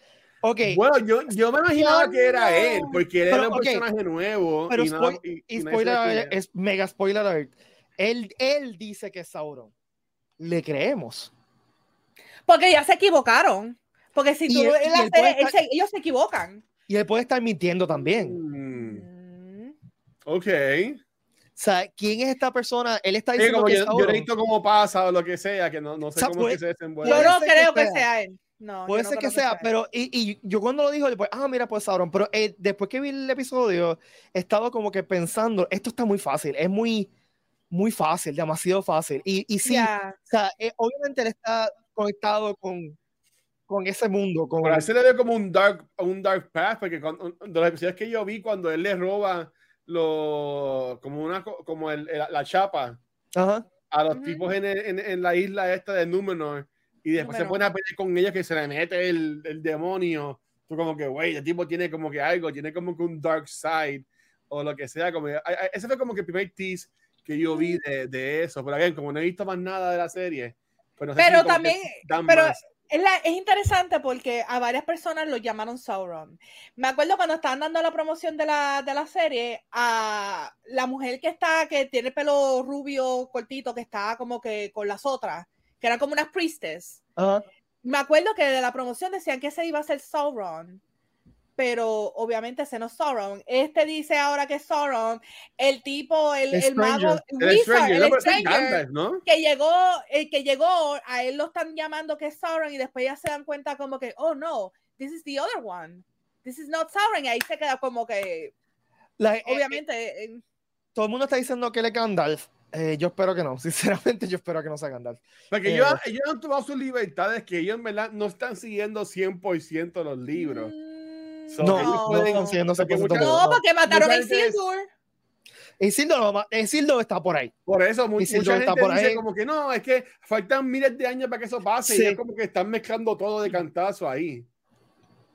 Ok, Bueno, yo, yo me imaginaba que era él, porque él Pero, era un ok, personaje nuevo. pero y, nada- spoil- y- y spoiler alert, es mega spoiler alert. Él, él dice que es Sauron. Le creemos. Porque ya se equivocaron. Porque si tú él- la él serie, él estar- se- ellos se equivocan. Y él puede estar mintiendo también. Mm, Mm. ok. O sea, ¿quién es esta persona? Él está Sí, diciendo como que es yo, yo Sauron. he visto cómo pasa o lo que sea, que no, no sé O sea, cómo puede- es que se desenvuelve. Yo no ser que creo que sea. él. No, yo Puede no ser que creo sea, él. pero y, y yo cuando lo dijo, después, ah, mira, pues Sauron, pero eh, después que vi el episodio, he estado como que pensando, esto está muy fácil, es muy, muy fácil, demasiado fácil. Y, y sí, Ya. o sea, eh, obviamente él está conectado con, con ese mundo, con Por ahí se le ve como un dark, un dark path, porque cuando, de los episodios que yo vi, cuando él le roba lo, como, una, co- como el, el- la chapa Ajá. a los Ujú. tipos en, el- en, en la isla esta de Númenor, y después se Númenor. pone a pelear con ellos que se le mete el, el demonio. Tú como que, güey, el tipo tiene como que algo, tiene como que un dark side, o lo que sea. Como, que- a- a- ese fue como que el primer tease que yo vi de, de eso. Pero again, como no he visto más nada de la serie, pues no sé si Pero que también, pero más. Es, la- es interesante porque a varias personas lo llamaron Sauron. Me acuerdo cuando estaban dando la promoción de la, de la serie, a la mujer que está, que tiene el pelo rubio cortito, que está como que con las otras, que eran como unas priestess. Ajá. Me acuerdo que de la promoción decían que ese iba a ser Sauron. Pero obviamente ese no es Sauron. Este dice ahora que es Sauron. El tipo, el, El el mago, Stranger. El Wizard, Stranger, el no, Stranger, Gandalf, ¿no? que llegó, el que llegó, a él lo están llamando que es Sauron y después ya se dan cuenta como que, oh no, this is the other one. This is not Sauron. Y ahí se queda como que, La- eh, eh, obviamente, eh, todo el mundo está diciendo que él es Gandalf. Eh, yo espero que no, sinceramente yo espero que no sea Gandalf. Porque Eh, ellos, ellos han tomado sus libertades que ellos en verdad no están siguiendo 100% los libros. mm, So, No, no pueden- porque 100% mucha- los no, porque mataron a mucha Isildur. Isildo, no va- Isildo está por ahí. Por eso mu- Isildur mucha está gente por dice ahí. como que no, es que faltan miles de años para que eso pase Sí. y es como que están mezclando todo de cantazo ahí.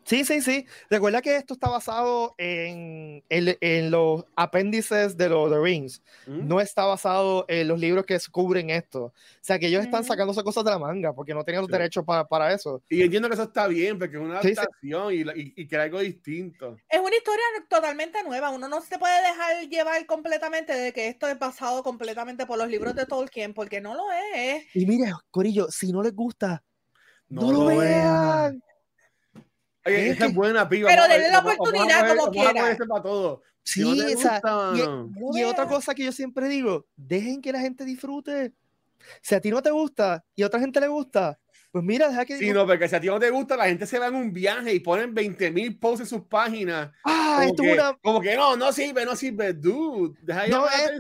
Sí, sí, sí. Recuerda que esto está basado en, en, en los apéndices de los The Rings. ¿Mm? No está basado en los libros que cubren esto. O sea, que ellos están Ujú. sacándose cosas de la manga porque no tenían los Sí. derechos para, para eso. Y entiendo que eso está bien porque es una Sí, sí. adaptación y, y, y que algo distinto. Es una historia totalmente nueva. Uno no se puede dejar llevar completamente de que esto es basado completamente por los libros de Tolkien, porque no lo es. Y mira, Corillo, si no les gusta, no, No lo lo vean. Oye, Es esa es que- buena piba. Pero denle la oportunidad como quiera. para todo. Si Sí, no te o sea, gusta, y. No y otra cosa que yo siempre digo, dejen que la gente disfrute. Si a ti no te gusta y a otra gente le gusta, pues mira, deja que Sí, no, porque si a ti no te gusta, la gente se va en un viaje y ponen 20 mil posts en sus páginas. ah, Como esto que, es una como que no, no sirve, no sirve, dude. Deja de No, es que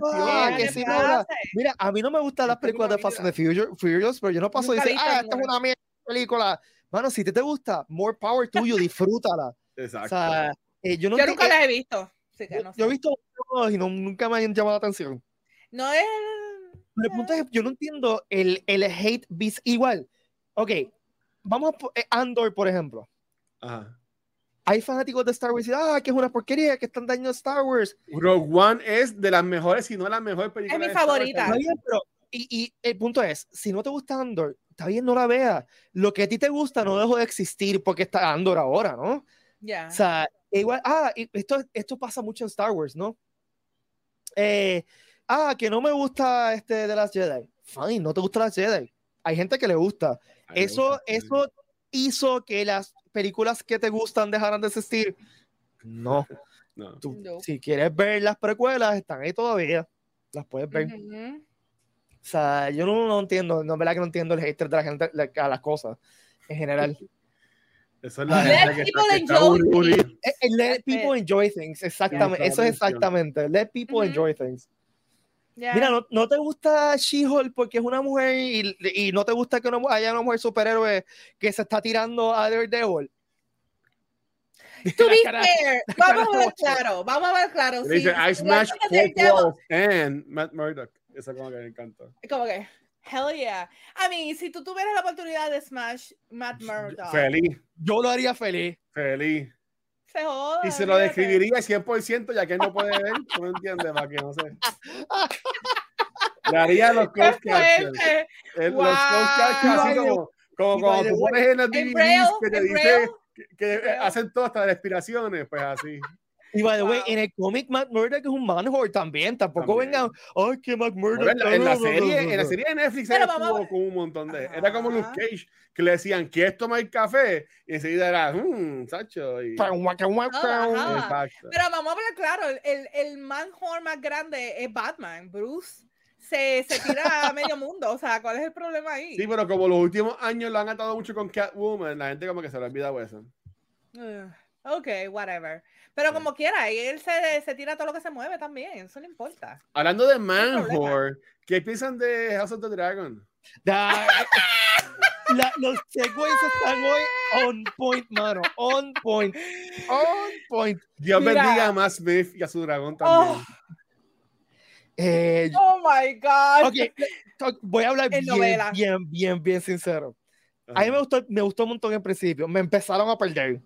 no, la-. Mira, a mí no me gustan las películas de Fast and the Furious, Furious, pero yo no paso y decir, ah, esta es una mierda de película. Mano, si te, te gusta, more power tuyo, disfrútala. O Exacto. sea, eh, yo no Yo nunca las he visto. yo, no yo he visto y no, nunca me han llamado la atención. No es. Pero el punto es, yo no entiendo el, el hate beast igual. Ok, vamos a eh, Andor, por ejemplo. Ajá. Hay fanáticos de Star Wars y dicen, ah, que es una porquería, que están dañando Star Wars. Rogue One es de las mejores, si no la mejor película. mi de Star Wars. favorita. Bien, pero y, y el punto es, si no te gusta Andor, está bien, no la veas. Lo que a ti te gusta no dejó de existir porque está Andor ahora, ¿no? O Ya. O sea, igual, ah, esto, esto pasa mucho en Star Wars, ¿no? Eh, ah, que no me gusta este de las Jedi. Fine, no te gusta las Jedi. Hay gente que le gusta. Ay, Eso, gusta. eso hizo que las películas que te gustan dejaran de existir. No, No. tú, No. si quieres ver las precuelas, están ahí todavía. Las puedes ver. Ujú. O sea, yo no, no entiendo, no es verdad que no entiendo el hater de la gente la- a las cosas en general. Eso es la Let gente que people que está enjoy aburrida. Eh, eh, Let people enjoy things, exactamente. Yeah, Eso es exactamente. Let people enjoy things. Mira, ¿no, no te gusta She-Hulk porque es una mujer y, y no te gusta que una haya una mujer superhéroe que se está tirando a Daredevil? To be cara- fair, vamos a ver claro, vamos a ver claro. Le dice, sí, I si smash la chica four del walls and Matt Murdock. Eso como que me encantó. Como que, hell yeah. I mean, si tú tuvieras la oportunidad de smash Matt Murdock, Feliz, Yo lo haría feliz. feliz. se joda. Y se lo olvídate. describiría 100% ya que él no puede ver. ¿Tú no entiendes? Para que no sé. Le haría los ¡Qué close captions. El- Wow. Los close como, como cuando tú pones en los En DVDs que te dice que, que hacen todo hasta las respiraciones, pues así. Y by the way, Wow. en el cómic Matt Murdock es un man whore también. Tampoco También. vengan, ay, que Matt Murdock. En, la, en la serie, en la no". serie de Netflix a ver. con un montón de. Era como Luke. Cage, que le decían, ¿quieres tomar café? Y enseguida era, mmm, Sacho. Y. Exacto. Pero vamos a hablar claro, el, el man horn más grande es Batman, Bruce. Se, se tira a medio mundo, o sea, ¿cuál es el problema ahí? Sí, pero como los últimos años lo han atado mucho con Catwoman, la gente como que se le ha olvidado eso. Ugh, ok, whatever. Pero como quiera, él se, se tira todo lo que se mueve también, eso no importa. Hablando de. Manhor, ¿qué piensan de House of the Dragon? Da- la- los segways están hoy on point, mano. On point. On point. Dios Mira. bendiga a Matt Smith y a su dragón también. Oh, Eh, oh my God. ok, to- voy a hablar En bien, bien, bien, bien sincero. A mí me gustó, me gustó un montón en principio. Me empezaron a perder.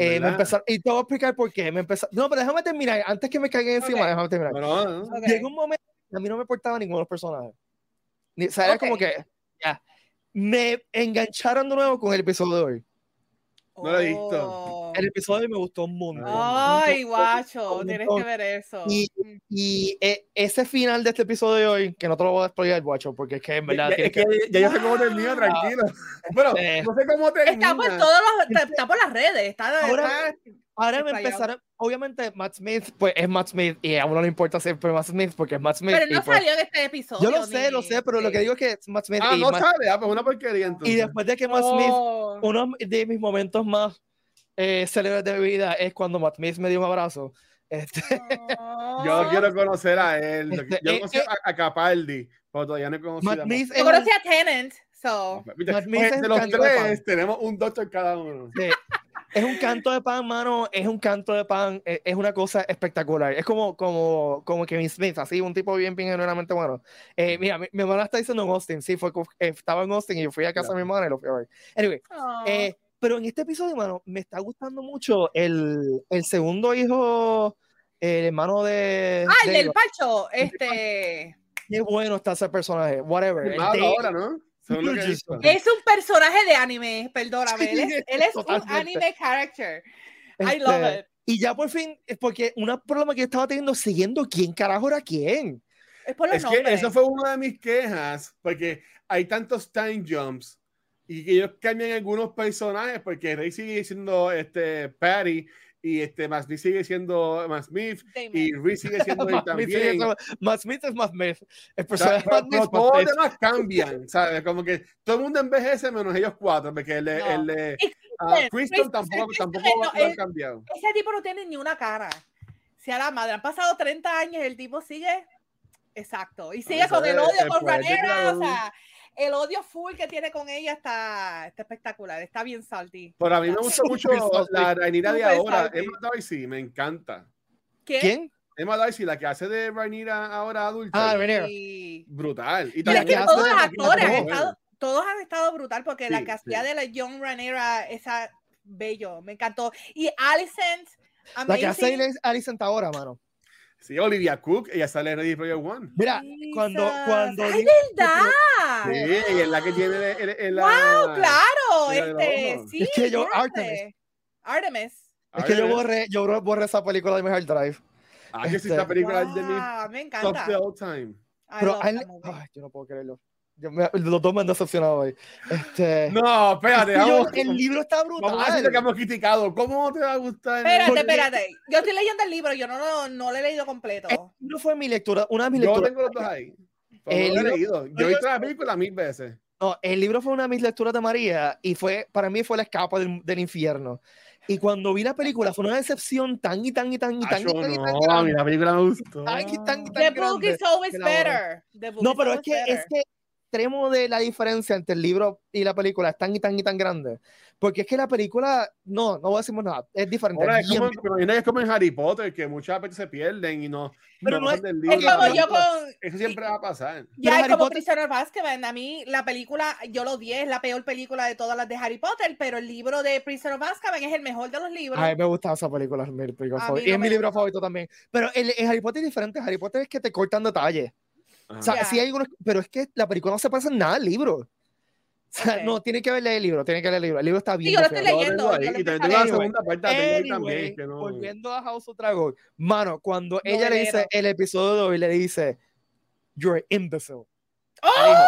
Eh, me empezaron, y te voy a explicar por qué. Me empezaron, no, pero déjame terminar. Antes que me caigan encima, Ok. déjame terminar. Bueno, no, Ok. Llegó un momento a mí no me importaba ninguno de los personajes. Ni, o sea, era como Ok. que, ya. Me engancharon de nuevo con el episodio de hoy. No lo he visto. Oh. El episodio me gustó un montón. Ay, Un guacho, un tienes que ver eso. Y, y eh, ese final de este episodio de hoy, que no te lo voy a spoiler, guacho, porque es que en verdad Ya, es que. que ya yo sé cómo termina, tranquilo. Bueno, Eh. no sé cómo termina. Está por todos los, está, por las redes, está, Ahora- está- Ahora me empezaron, obviamente Matt Smith, pues es Matt Smith y a uno no le importa siempre Matt Smith porque es Matt Smith. pero no pues, salió en este episodio. yo lo sé, ni- lo sé, pero lo que digo es que es Matt Smith Ah, y, no Matt- sabe, ah, pues una porquería entonces. y después de que Matt Smith, Oh. uno de mis momentos más eh, célebres de mi vida es cuando Matt Smith me dio un abrazo. Este, Yo quiero conocer a él. Este, Yo eh, conocí eh, a, a Capaldi, pero todavía no he conocido Matt a Smith Matt. Yo conocí a Tenant, so. Matt Smith pues, de los tres tenemos un doctor cada uno. Sí. Es un canto de pan, mano. Es un canto de pan. Es, es una cosa espectacular. Es como, como, como Kevin Smith, así, un tipo bien, bien genuinamente bueno. Eh, mira, mi, mi hermana está diciendo en Austin. Sí, fue, eh, estaba en Austin y yo fui a casa de mi hermana y lo fui a ver. Anyway, eh, pero en este episodio, mano, me está gustando mucho el, el segundo hijo, el hermano de. ah, el de- del Pacho, este. Qué bueno está ese personaje. Whatever. Malo de- ahora, ¿no? Es un personaje de anime, perdóname. Él es, él es un anime character. I love este, it. Y ya por fin, es porque un problema que yo estaba teniendo siguiendo quién carajo era quién. Es por los Es que eso fue una de mis quejas, porque hay tantos time jumps y que ellos cambian algunos personajes, porque Rey sigue siendo este, Patty y este, Matt Smith sigue siendo Matt Smith y Reese sigue siendo él también. Matt Smith es Matt Smith. El O sea, Smith todos los demás cambian, ¿sabes? Como que todo el mundo envejece menos ellos cuatro, porque el No. el Y ah, Kristen, tampoco, tampoco no, han él- cambiado. Ese tipo no tiene ni una cara. Si a la madre han pasado 30 años, el tipo sigue. Exacto. Y sigue con el odio el con Ranera. O sea, el odio full que tiene con ella está, está espectacular. Está bien salty. Pero a mí me gusta mucho la Rhaenyra de ahora, salty. Emma Darcy, me encanta. ¿Quién? ¿Quién? Emma Darcy, la que hace de Rhaenyra ahora adulta. Ah. Y- brutal. Y Y es la también que todos los actores han estado, todos han estado brutal porque la Sí, que hacía sí. de la Young Ranera, esa bello, me encantó. Y Alicent, La que hace amazing. Alicent ahora, mano. Sí, Olivia Cook, ella sale en Ready Player One. Mira, cuando, Jesus. cuando ¡Ay, verdad! Sí, ella es la que tiene el, el- el- ¡Wow, la- claro! De Este, sí, Es que yo. Artemis. Artemis. Es que yo borré, yo borré esa película de mi hard drive. Ah, que sí, este- esta película es de mi Wow, me top encanta. de all time. I Pero movie. ay, yo no puedo creerlo. Yo me- los dos me han decepcionado hoy. Este, No, espérate, es que yo- vamos, el libro está vamos a decir lo que brutal. hemos criticado. ¿Cómo no te va a gustar? Espérate, porque- espérate. Yo estoy leyendo el libro, yo no, lo- no lo he leído completo. El libro fue mi lectura, una de mis Yo lecturas. tengo los dos ahí. Pero El no lo he libro- leído. Yo he visto la película mil veces. No, el libro fue una de mis lecturas de María y fue, para mí fue la escapa del, del infierno. Y cuando vi la película fue una decepción tan y tan y tan y tan, y Acho, tan, y tan no, a mí la película me gustó. Tan y tan y tan The book grande is always better. The book No, is pero es que es que extremo de la diferencia entre el libro y la película es tan y tan y tan grande. Porque es que la película, no, no voy a decir más nada, es diferente. Ahora es es como, es como en Harry Potter, que muchas veces se pierden y no. Pero no no es- del Es libro a la como yo con. Eso siempre va a pasar. Ya Pero es Harry como Potter- Prisoner of Azkaban. A mí la película, yo lo odié, es la peor película de todas las de Harry Potter, pero el libro de Prisoner of Azkaban es el mejor de los libros. A mí me gusta esa película, es mi película A favorita. mí Y no es mi libro gusta. favorito también. Pero el, el Harry Potter es diferente. Harry Potter es que te cortan detalles. O sea, sí hay algunos, pero es que la película no se en nada al libro. O sea, no, tiene que ver el libro, tiene que leer el libro. El libro está bien. yo lo estoy leyendo, y la segunda parte la tengo ahí Anyway, también. Que no... volviendo a House of Dragon, mano, cuando ella le dice el episodio de hoy, le dice, You're an imbecile. ¡Oh!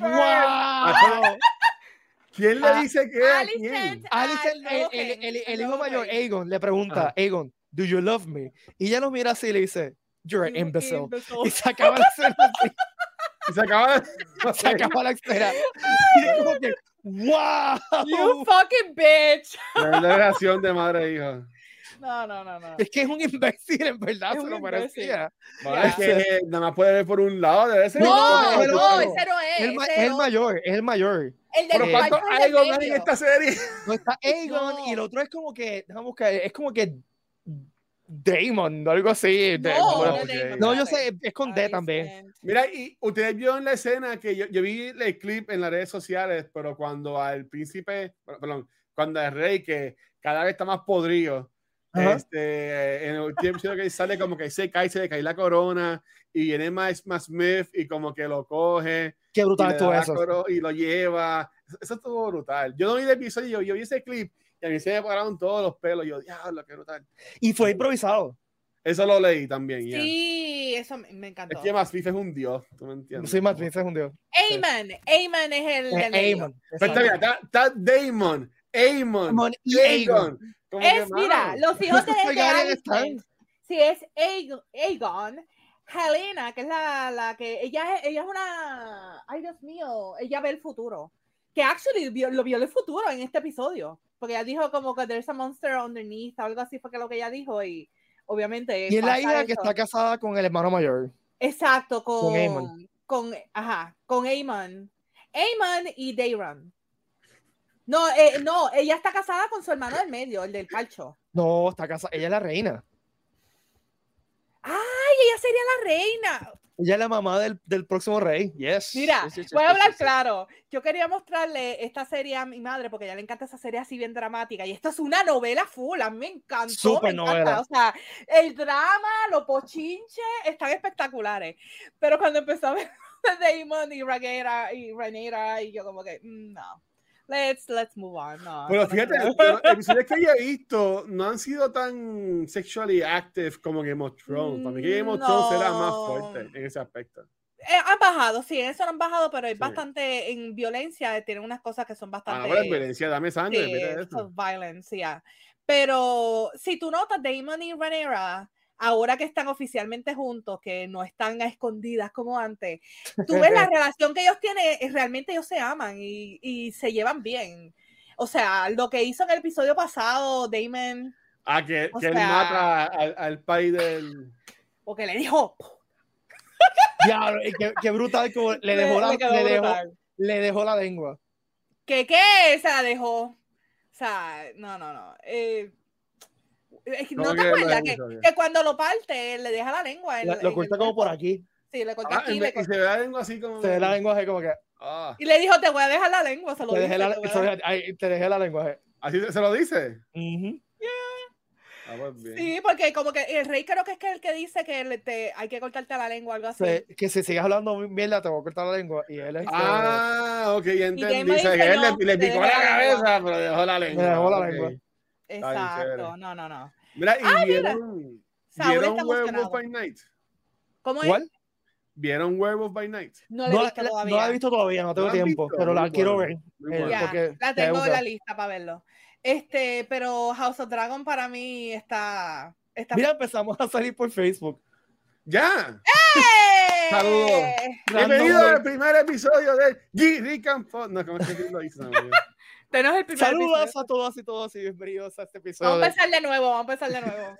¡Wow! ¿Quién le Ah, dice que a Alicent. quién? Alicent, el, el- el- el hijo mayor. Aegon, le pregunta, Aegon, ¿Do you love me? Y ella lo mira así y le dice, You're an imbecile. imbecile. Y se acaba la escena así, Y se acaba se acaba la escena. Y es como que, ¡Wow! You fucking bitch. La relación de madre e hija. No, no, no, no. Es que es un imbécil, en verdad, Es se lo. Vale, Ya. es que nada más puede ver por un lado, debe ser. No, No, no, ese no es. El, es el no. mayor, es el mayor. El del Pero Eh, ¿cuántos cuarto es del Aegon hay en esta serie? No está Aegon y el No. otro es como que, déjame buscar, es como que Damon o algo así. No, bueno, no. Damon, no, yo sé, es con D también. Mira, y ustedes vieron la escena que yo, yo vi el clip en las redes sociales, pero cuando al príncipe, perdón, cuando al rey que cada vez está más podrido, Ajá. este, en el episodio que sale como que se cae, se le cae la corona y viene más, más Smith y como que lo coge Qué brutal la eso. y lo lleva. Eso, eso estuvo brutal. Yo no vi el episodio, yo, yo vi ese clip y a mí se me pararon todos los pelos. Yo, diablo, qué brutal. Y fue improvisado. Eso lo leí también. Sí, eso me, me Es encantó. que más Smith es un dios, tú me entiendes. Soy más bien, se hundió. Ayman, Ayman es el. Aemon. Pero está bien, está, está Damon, Amon, Aemon y Aegon. Que, Es, mira, los hijos de, de si es Aegon, Aegon, Helena, que es la, la que ella es, ella es una, ay Dios mío, ella ve el futuro, que actually lo vio el futuro en este episodio, porque ella dijo como que there's a monster underneath, algo así fue que lo que ella dijo y obviamente Y es la hija que está casada con el hermano mayor. exacto con con Aemon. con ajá, con Aemon, Aemon y Dayron. No, eh, no, ella está casada con su hermano del medio, el del calcho. No, está casada. Ella es la reina. ¡Ay, ella sería la reina! Ella es la mamá del, del próximo rey. Yes. Mira, voy a hablar claro. Yo quería mostrarle esta serie a mi madre porque a ella le encanta esa serie así bien dramática. Y esto es una novela full. A mí me encantó. Me encanta. novela. O sea, el drama, los pochinches están espectaculares. Pero cuando empezó a ver Damon y Rhaenyra y Rhaenyra y yo como que, mm, no. Let's, let's move on. No, Pero no, fíjate, no. los episodios que he visto no han sido tan sexually active como Game of Thrones. Para mí que Game of Thrones era más No. fuerte en ese aspecto. Eh, han bajado, sí, en eso no han bajado, pero es Sí. bastante en violencia. Tienen unas cosas que son Ah, bastante. no, pero es violencia, dame sangre. Sí, mira eso. Pero si tú notas, Damon y Rhaenyra, ahora que están oficialmente juntos, que no están a escondidas como antes, tú ves la relación que ellos tienen, eh, realmente ellos se aman y, y se llevan bien. O sea, lo que hizo en el episodio pasado, Damon, Ah, que, que él sea- mata al, al país del. porque le dijo, Diablo, qué, qué brutal como le dejó, la, le dejó, brutal. le dejó la lengua. que qué se la dejó. O sea, no, no, no. eh, es que ¿Cómo ¿No te que acuerdas que, que cuando lo parte, le deja la lengua? en- La- lo corta como por aquí. Sí, le corta Ah, aquí. le y se ve la lengua así como. Se ve la lengua así como que. Ah, Y le dijo, te voy a dejar la lengua, se lo Te dice, dejé la, te voy a se- dejar- ay, te dejé la lengua. eh. así se, se lo dice. Ujú. Ah, pues bien. Sí, porque como que el rey creo que es que el que dice que le- te, hay que cortarte la lengua o algo así. Se- que si sigues hablando mierda, te voy a cortar la lengua. Y él es. Ah, ok, ya entendí. dice, que él no, le, le picó la la cabeza, pero dejó la lengua. Me dejó la lengua. Exacto, no, no, no. Mira, y Ah, mira. vieron, ¿vieron Werewolf by Night. ¿Cómo es? ¿Cuál? ¿Vieron Werewolf by Night? No la he No, visto la- todavía. no la he visto todavía, no tengo ¿No la has tiempo, visto? pero la Muy quiero ver. eh. Ya, la te tengo en la lista para verlo. Este, pero House of Dragon para mí está. está Mira, empezamos a salir por Facebook. ¡Ya! ¡Eh! Saludos. Bienvenido al primer episodio de G. Rick and Pod. No, ¿cómo es que lo dice? El primer Saludos episodio. a todos y todos y bienvenidos a este episodio. Vamos a empezar de nuevo, vamos a empezar de nuevo.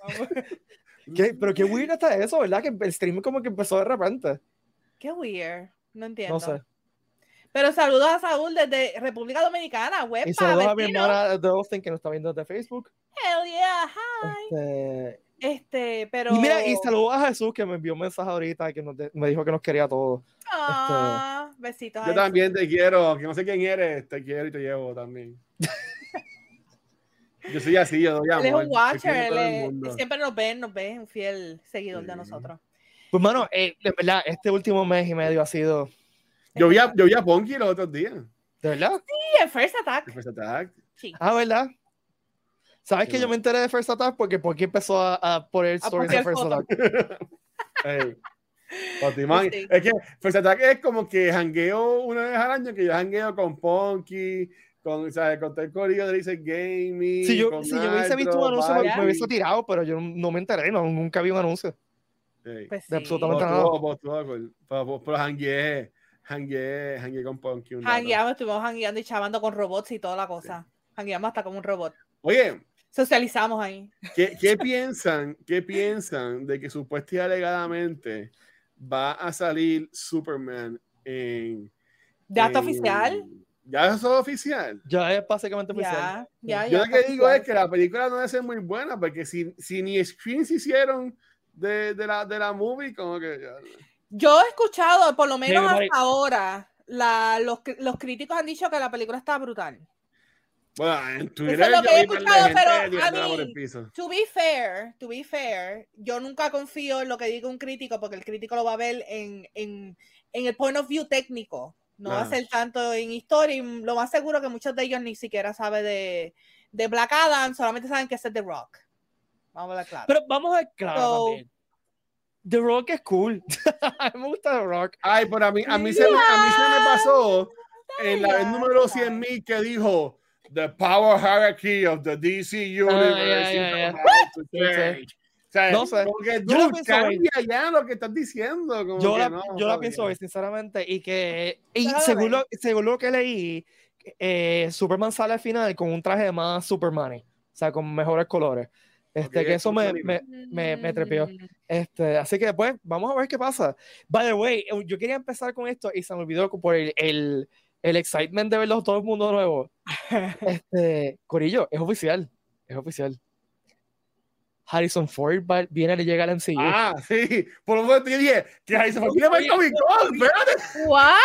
Pero qué weird está eso, ¿verdad? Que el stream como que empezó de repente. Qué weird. No entiendo. No sé. Pero saludos a Saúl desde República Dominicana, Y huepa, saludos a mi hermana de Austin que nos está viendo desde Facebook. Hell yeah, hi. Este, Este, pero. Y mira, y saludos a Jesús que me envió un mensaje ahorita que nos de- me dijo que nos quería a todos. Ah, besitos. a Yo también te quiero, que no sé quién eres, te quiero y te llevo también. Yo soy así, yo doy amor. Él es un watcher, él es- siempre nos ven, nos ven, un fiel seguidor de Sí. nosotros. Pues, mano, eh, de verdad, este último mes y medio ha sido. Yo vi a, yo vi a Ponky los otros días. ¿De verdad? Sí, el First Attack. el First Attack. Sí. Ah, ¿verdad? ¿Sabes Sí, que yo me enteré de First Attack? Porque porque empezó a, a poner stories de First. Attack. Ey. Patimán. Sí. Es que First Attack es como que jangueo una vez al año, que yo jangueo con Ponky, con, ¿sabes? con todo el corillo de Dice Gaming. Si yo, si yo hubiese visto un anuncio, me, me hubiese tirado, pero yo no, me enteré, no, nunca vi un anuncio. Pues de sí. absolutamente Pero nada. pero cool. Pero- pero- Pero jangueé, jangueé, jangueé con Ponky. un. Hangueamos, estuvimos hangueando y chavando con robots y toda la cosa. Hangueamos hasta como un robot. Oye, Socializamos ahí. ¿Qué, qué piensan, ¿Qué piensan de que supuestamente y alegadamente va a salir Superman en. ¿Ya está en- oficial? ¿Ya es todo oficial? Ya es básicamente oficial. Ya, ya, Yo ya. lo que digo es que la película no debe ser muy buena, porque si, si ni screens hicieron de, de, la, de la movie, como que. ya- Yo he escuchado, por lo menos hasta ahora, la, los, los críticos han dicho que la película está brutal. Bueno, en Twitter es lo yo que he escuchado, pero, a mí-. To be fair, to be fair, yo nunca confío en lo que diga un crítico porque el crítico lo va a ver en, en, en el point of view técnico. No va a ser tanto en historia y lo más seguro que muchos de ellos ni siquiera saben de, de Black Adam, solamente saben que es The Rock. Vamos a ver claro. Pero vamos a ver claro So- también. The Rock es cool. me gusta The Rock. Ay, pero a mí, a mí, se, me, a mí se me pasó en la vez número ya. 100.000 que dijo The power hierarchy of the DC Universe. O sea, No sé. como que, Yo la pienso cambia ya lo que estás diciendo. como Yo que la, no, yo la pienso ver, sinceramente, y que y según lo, según lo que leí, eh, Superman sale al final con un traje más Superman, o sea, con mejores colores. Este, Ok, que eso me, me, me- me trepeó. Mm, este, así que pues, vamos a ver qué pasa. By the way, yo quería empezar con esto y se me olvidó por el, el, el excitement de verlos todo el mundo nuevo. Este, Corillo, es oficial, es oficial. Harrison Ford va- viene y llega al MCU. Ah, sí. Por lo menos te dije que fue. Mira, Michael Comic Con, espérate. ¿What?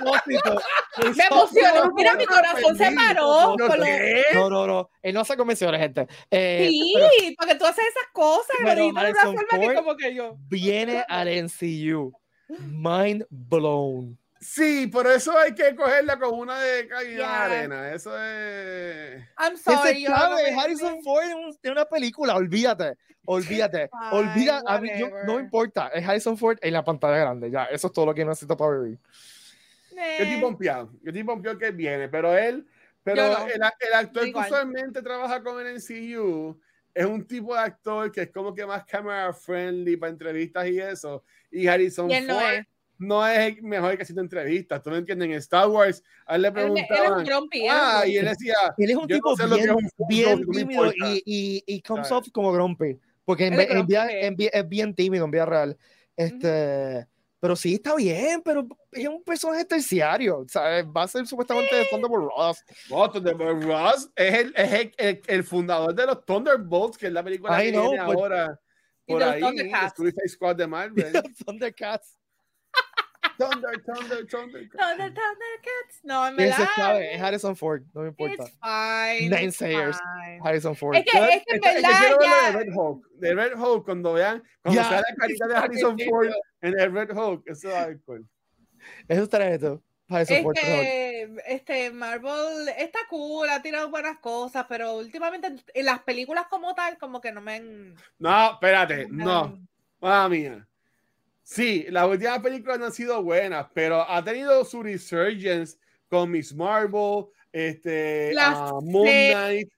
Me emocionó. Mira, mi corazón se paró. ¿Yo qué? No, no, no. Él no hace convenciones, gente. Eh, Sí, pero porque tú haces esas cosas de una Harrison forma que Ford- como que yo. viene al MCU. Mind blown. Sí, pero eso hay que cogerla con una de caída Ya. de arena. Eso es. I'm Ese sorry. yo no sabe, me- Harrison Ford en una película, olvídate, olvídate, olvida, a mí, yo- no importa, es Harrison Ford en la pantalla grande, ya, eso es todo lo que necesito para vivir. Yo Eh, estoy pompeado. Yo estoy pompeado que viene, pero él, pero Yo no. el, el actor que usualmente trabaja con el NCU es un tipo de actor que es como que más camera friendly para entrevistas y eso. Y Harrison Y él no Ford es. No es el mejor que haciendo entrevistas. ¿Tú me entiendes? En Star Wars, a él le Él, él preguntaban. grumpy. Ah, y él decía, Él es un Yo no tipo sé bien, es un bien tímido y, y, y comes off como grumpy, porque en, en grumpy. en es bien tímido en vida real. Este, Pero sí está bien, pero es un personaje terciario, ¿sabes? Va a ser supuestamente de Thunderbolt Ross. oh, Thunderbolt Ross es, el, es el, el- el fundador de los Thunderbolts, que es la película I que know, viene but- ahora Y por ahí, Squad de Marvel. Thundercats. Thunder, Thunder, Thunder. Thunder, Thundercats. No, en verdad. es Harrison Ford, no me importa. It's fine. Nine it's Sayers. fine. Harrison Ford. Es que, Yo- es que en es que- es que verdad quiero ver de Red Hulk. De Red Hulk, cuando vean, cuando Ya, sea la carita de Harrison Ford en el Red Hulk, eso va a cool. Eso está neto. para eso Es que este Marvel está cool, ha tirado buenas cosas, pero últimamente en- las películas como tal, como que no me han. No, espérate, no. Mamma mía. Sí, las últimas películas no han sido buenas, pero ha tenido su resurgence con Miss Marvel, este, ah, Moon Knight,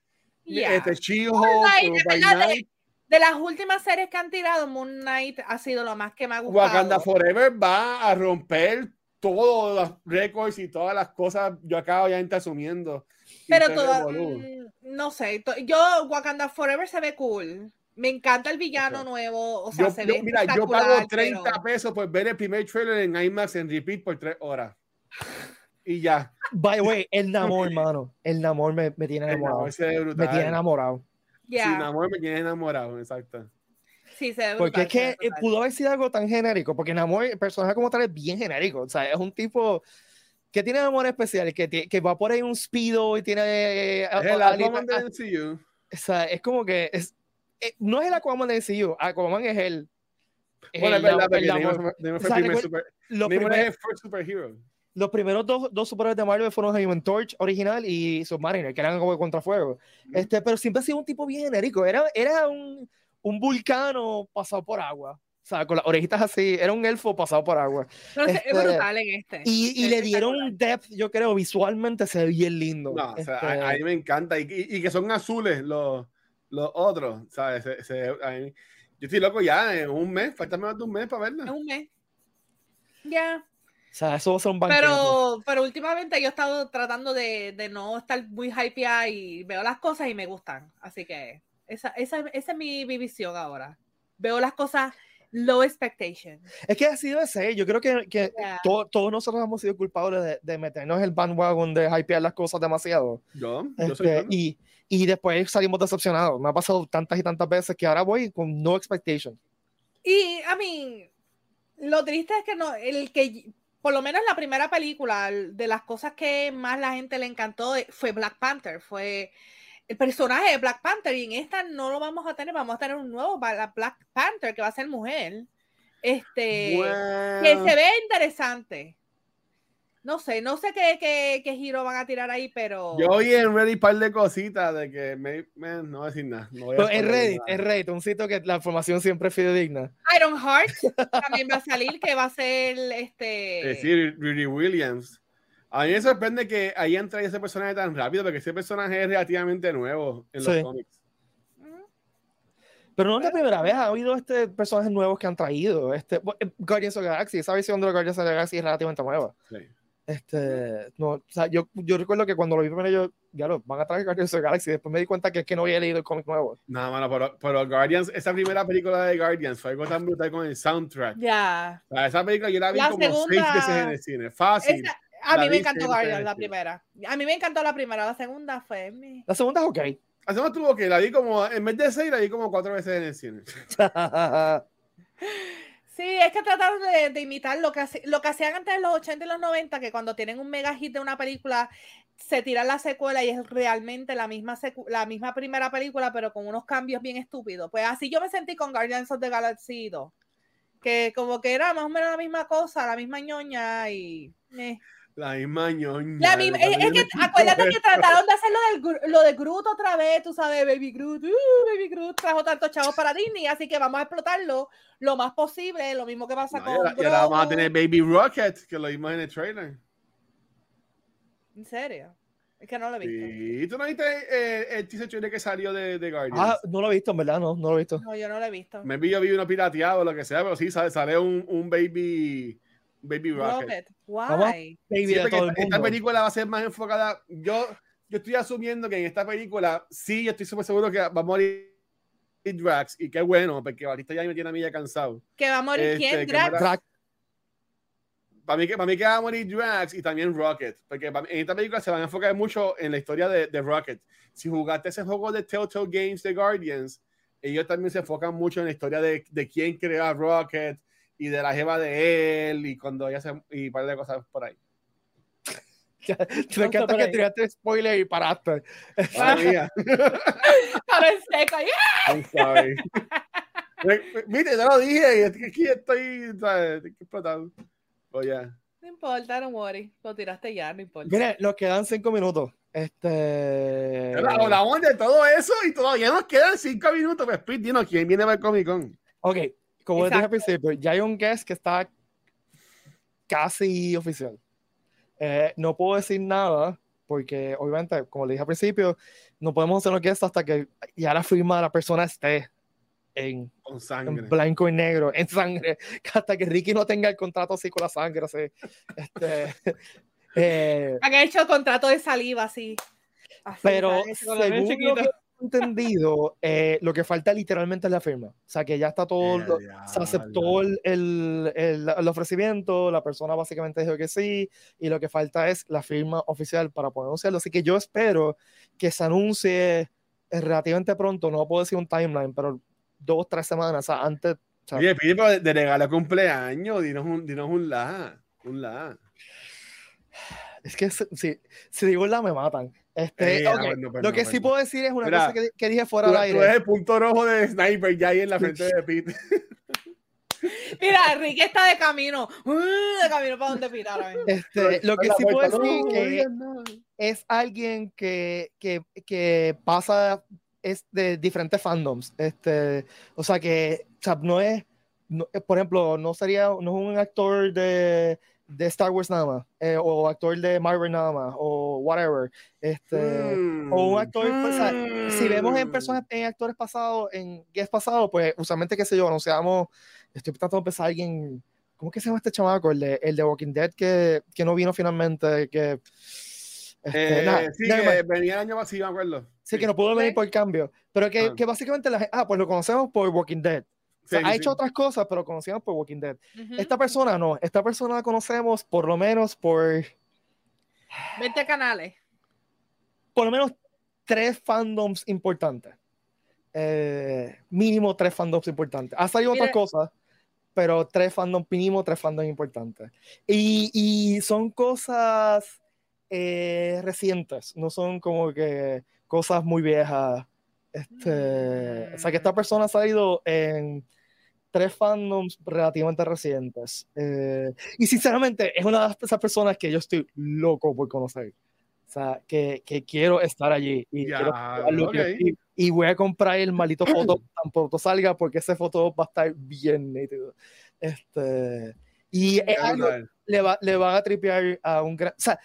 Yeah. este, She-Hulk, de las últimas series que han tirado, Moon Knight ha sido lo más que me ha gustado. Wakanda Forever va a romper todos los récords y todas las cosas. Yo acabo ya asumiendo. Pero revolú. mm, no sé, to- yo Wakanda Forever se ve cool. Me encanta el villano nuevo, o sea, Yo, se yo- ve mira, yo pago 30 pero- pesos por ver el primer trailer en IMAX en repeat por 3 horas. Y ya. By the way, el Namor, hermano. El Namor me, me tiene enamorado. Namor Me tiene enamorado. Ya, Sin amor me tiene enamorado, exacto. sí, se ve Porque brutal, es que eh, pudo haber sido algo tan genérico. Porque Namor, el personaje como tal, es bien genérico. O sea, es un tipo que tiene amor especial, que, que va por ahí un speedo y tiene. eh, Es a- el a- Aquaman a- de MCU. o sea, es como que. Es, eh, no es el Aquaman de MCU. Aquaman es el. es Bueno, es el verdad, el O sea, el primer super- Los, primer- los primeros dos, dos superhéroes de Marvel fueron Human Torch original y Submariner, que eran como de contrafuego. Ujú. Este, pero siempre ha sido un tipo bien genérico. Era, era un, un vulcano pasado por agua. O sea, con las orejitas así. Era un elfo pasado por agua. Este, es brutal en este. Y, y Es le dieron un depth, yo creo, visualmente se ve bien lindo. No, o sea, Este, a, a mí me encanta. Y, y- y que son azules los, los otros, ¿sabes? Se- se- mí- yo estoy loco ya, en un mes, falta menos de un mes para verla. un mes. Ya. o sea, eso va a ser un banquete. Pero, pero últimamente yo he estado tratando de, de no estar muy hypeada y veo las cosas y me gustan. Así que esa, esa, esa es mi, mi visión ahora. Veo las cosas low expectation. Es que así debe ser. Yo creo que, que Yeah. to- todos nosotros hemos sido culpables de, de meternos el bandwagon de hypear las cosas demasiado. Yo, yo soy Este, fan. y, y después salimos decepcionados. Me ha pasado tantas y tantas veces que ahora voy con no expectation. Y, a mí, lo triste es que no, el que, por lo menos la primera película, de las cosas que más la gente le encantó eh, fue Black Panther, fue el personaje de Black Panther, y en esta no lo vamos a tener, vamos a tener un nuevo Black Panther que va a ser mujer. Este, que se ve interesante. No sé, no sé qué, qué, qué giro van a tirar ahí, pero. yo oí en Reddit un par de cositas de que me, me- no voy a decir nada. no voy a Pero en spoiler Reddit, nada. en Reddit, un sitio que la información siempre es fidedigna. Iron Heart también va a salir, que va a ser este. Es decir, Riri Williams. A mí me sorprende que hayan traído ese personaje tan rápido, porque ese personaje es relativamente nuevo en los Sí. cómics. Pero no es la primera vez, ha habido este personajes nuevos que han traído. Este, eh, Guardians of the Galaxy, esa versión de los Guardians of the Galaxy es relativamente nueva. Sí. Este, no, o sea, yo, yo recuerdo que cuando lo vi primero, yo, ya lo van a traer Guardians of the Galaxy. Después me di cuenta que es que no había leído el cómic nuevo. Nada, mano, pero, pero Guardians, esa primera película de Guardians fue algo tan brutal con el soundtrack. Ya. O sea, esa película yo la vi La como seis segunda- veces en el cine. Fácil. Esa- a La mí me encantó seis Guardians, la primera. A mí me encantó la primera, la segunda fue. mi- La segunda es ok. Hacemos tuvo que la vi como, en vez de seis, la vi como cuatro veces en el cine. Sí, es que trataron de, de imitar lo que, lo que hacían antes en los 80 y los 90, que cuando tienen un mega hit de una película, se tiran la secuela y es realmente la misma, la misma primera película, pero con unos cambios bien estúpidos. Pues así yo me sentí con Guardians of the Galaxy 2, que como que era más o menos la misma cosa, la misma ñoña y... eh. La misma ñoña. La misma- es, es que acuérdate que trataron de hacer lo, del, lo de Groot otra vez, tú sabes, Baby Groot, uh, Baby Groot trajo tantos chavos para Disney, así que vamos a explotarlo lo más posible, lo mismo que pasa No, y con y ahora vamos a tener Baby Rocket, que lo vimos en el trailer. ¿En serio? Es que no lo he visto. Sí, ¿tú no viste eh, el teaser trailer que salió de, de Guardians? ah, no lo he visto, en verdad, no, no lo he visto. No, yo no lo he visto. Me vi, yo vi uno pirateado o lo que sea, pero sí, sale, sale un, un Baby, baby Rocket. Why? Sí, todo el esta, película va a ser más enfocada. Yo, yo estoy asumiendo que en esta película, sí, yo estoy súper seguro que va a morir Drax, y qué bueno, porque Batista ya me tiene a mí ya cansado. ¿Que va a morir Este, quién? Drax? Para mí, que, para mí que va a morir Drax y también Rocket, porque mí- en esta película se van a enfocar mucho en la historia de, de Rocket. Si jugaste ese juego de Telltale Games de Guardians, ellos también se enfocan mucho en la historia de, de quién creó a Rocket y de la jeva de él y cuando ella se y un par de cosas por ahí. me encanta que tiraste spoiler y paraste. Mía. Estaba en seco. I'm sorry. Viste, ya lo dije, y aquí estoy, ¿sabes? Explotado. Oye, No importa, no worry. Lo tiraste ya, no importa. Mire, nos quedan cinco minutos. Este. Hablamos de todo eso y todavía nos quedan cinco minutos. Pues, Pete, dinos quién viene a ver Comic Con. Ok, como dije al principio, ya hay un guest que está casi oficial. Eh, no puedo decir nada porque, obviamente, como le dije al principio, no podemos hacer los guests hasta que ya la firma de la persona esté en, Con en blanco y negro, en sangre, hasta que Ricky no tenga el contrato así con la sangre. Así. Este, eh, Han hecho contrato de saliva así. Así, pero según lo que entendido, eh, lo que falta literalmente es la firma. O sea, que ya está todo, lo- se aceptó el, el, el- el ofrecimiento, la persona básicamente dijo que sí, y lo que falta es la firma oficial para poder anunciarlo. Así que yo espero que se anuncie eh, relativamente pronto, no puedo decir un timeline, pero dos, tres semanas o sea, antes. o sea, Oye, pero de, de regalo cumpleaños, dinos un, dinos un la. Un la. es que si, si, si digo la me matan. Este, Eh, lo que sí no. puedo decir es una Mira, cosa que, que dije fuera Tú, del tú aire. eres el punto rojo de Sniper ya ahí en la frente de Pete. Mira, Ricky está de camino. uh, De camino para donde Pita ahora mismo. Este, lo que sí puedo decir no, que es alguien que, que, que pasa es de diferentes fandoms. Este, o sea que o sea, no es, no- por ejemplo, no sería, no es un actor de, de Star Wars nada más, eh, o actor de Marvel nada más, o whatever. Este, o un actor, pues, o sea, si vemos en Mm. personas, en actores pasados, en guest pasados, pues usualmente, qué sé yo, anunciamos, estoy tratando de pensar a alguien, ¿cómo que se llama este chamaco? El de, el de Walking Dead que, que no vino finalmente, que... este, Eh, nada, sí, mind. eh, venía el año pasado, me acuerdo. Sí, que no pudo venir por cambio. Pero que, Ah. que básicamente la gente, ah, pues lo conocemos por Walking Dead. O sea, Sí, ha sí, hecho sí. otras cosas, pero conocíamos por Walking Dead. Ujú. Esta persona no, esta persona la conocemos por lo menos por, 20 canales. por lo menos tres fandoms importantes. Eh, mínimo tres fandoms importantes. Ha salido otras Mire. cosas, pero tres fandoms, mínimo tres fandoms importantes. Y, y son cosas eh, recientes, no son como que cosas muy viejas. Este, O sea, que esta Mm. persona ha salido en tres fandoms relativamente recientes. Eh, y sinceramente, es una de esas personas que yo estoy loco por conocer. O sea, que, que quiero estar allí. Y, quiero probarlo, ok. y, y voy a comprar el maldito foto tan pronto salga, porque ese foto va a estar bien nítido. Este, y es algo, le, va, le van a tripear a un gran. O sea,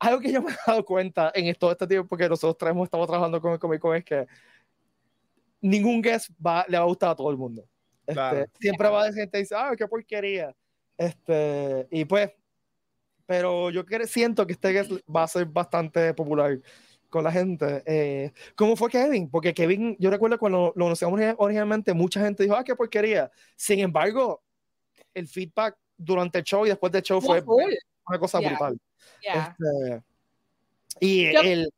algo que yo me he dado cuenta en todo este tiempo que nosotros tres hemos estado trabajando con el Comic Con es que ningún guest va, le va a gustar a todo el mundo. Este, Claro. Siempre va a gente que dice, ah, qué porquería. Este, y pues, pero yo cre- siento que este guest va a ser bastante popular con la gente. Eh, ¿Cómo fue Kevin? Porque Kevin, yo recuerdo cuando lo anunciamos ori- originalmente, mucha gente dijo, ah, qué porquería. Sin embargo, el feedback durante el show y después del show fue una cosa Yeah. brutal. Yeah. Este, y Yo- el.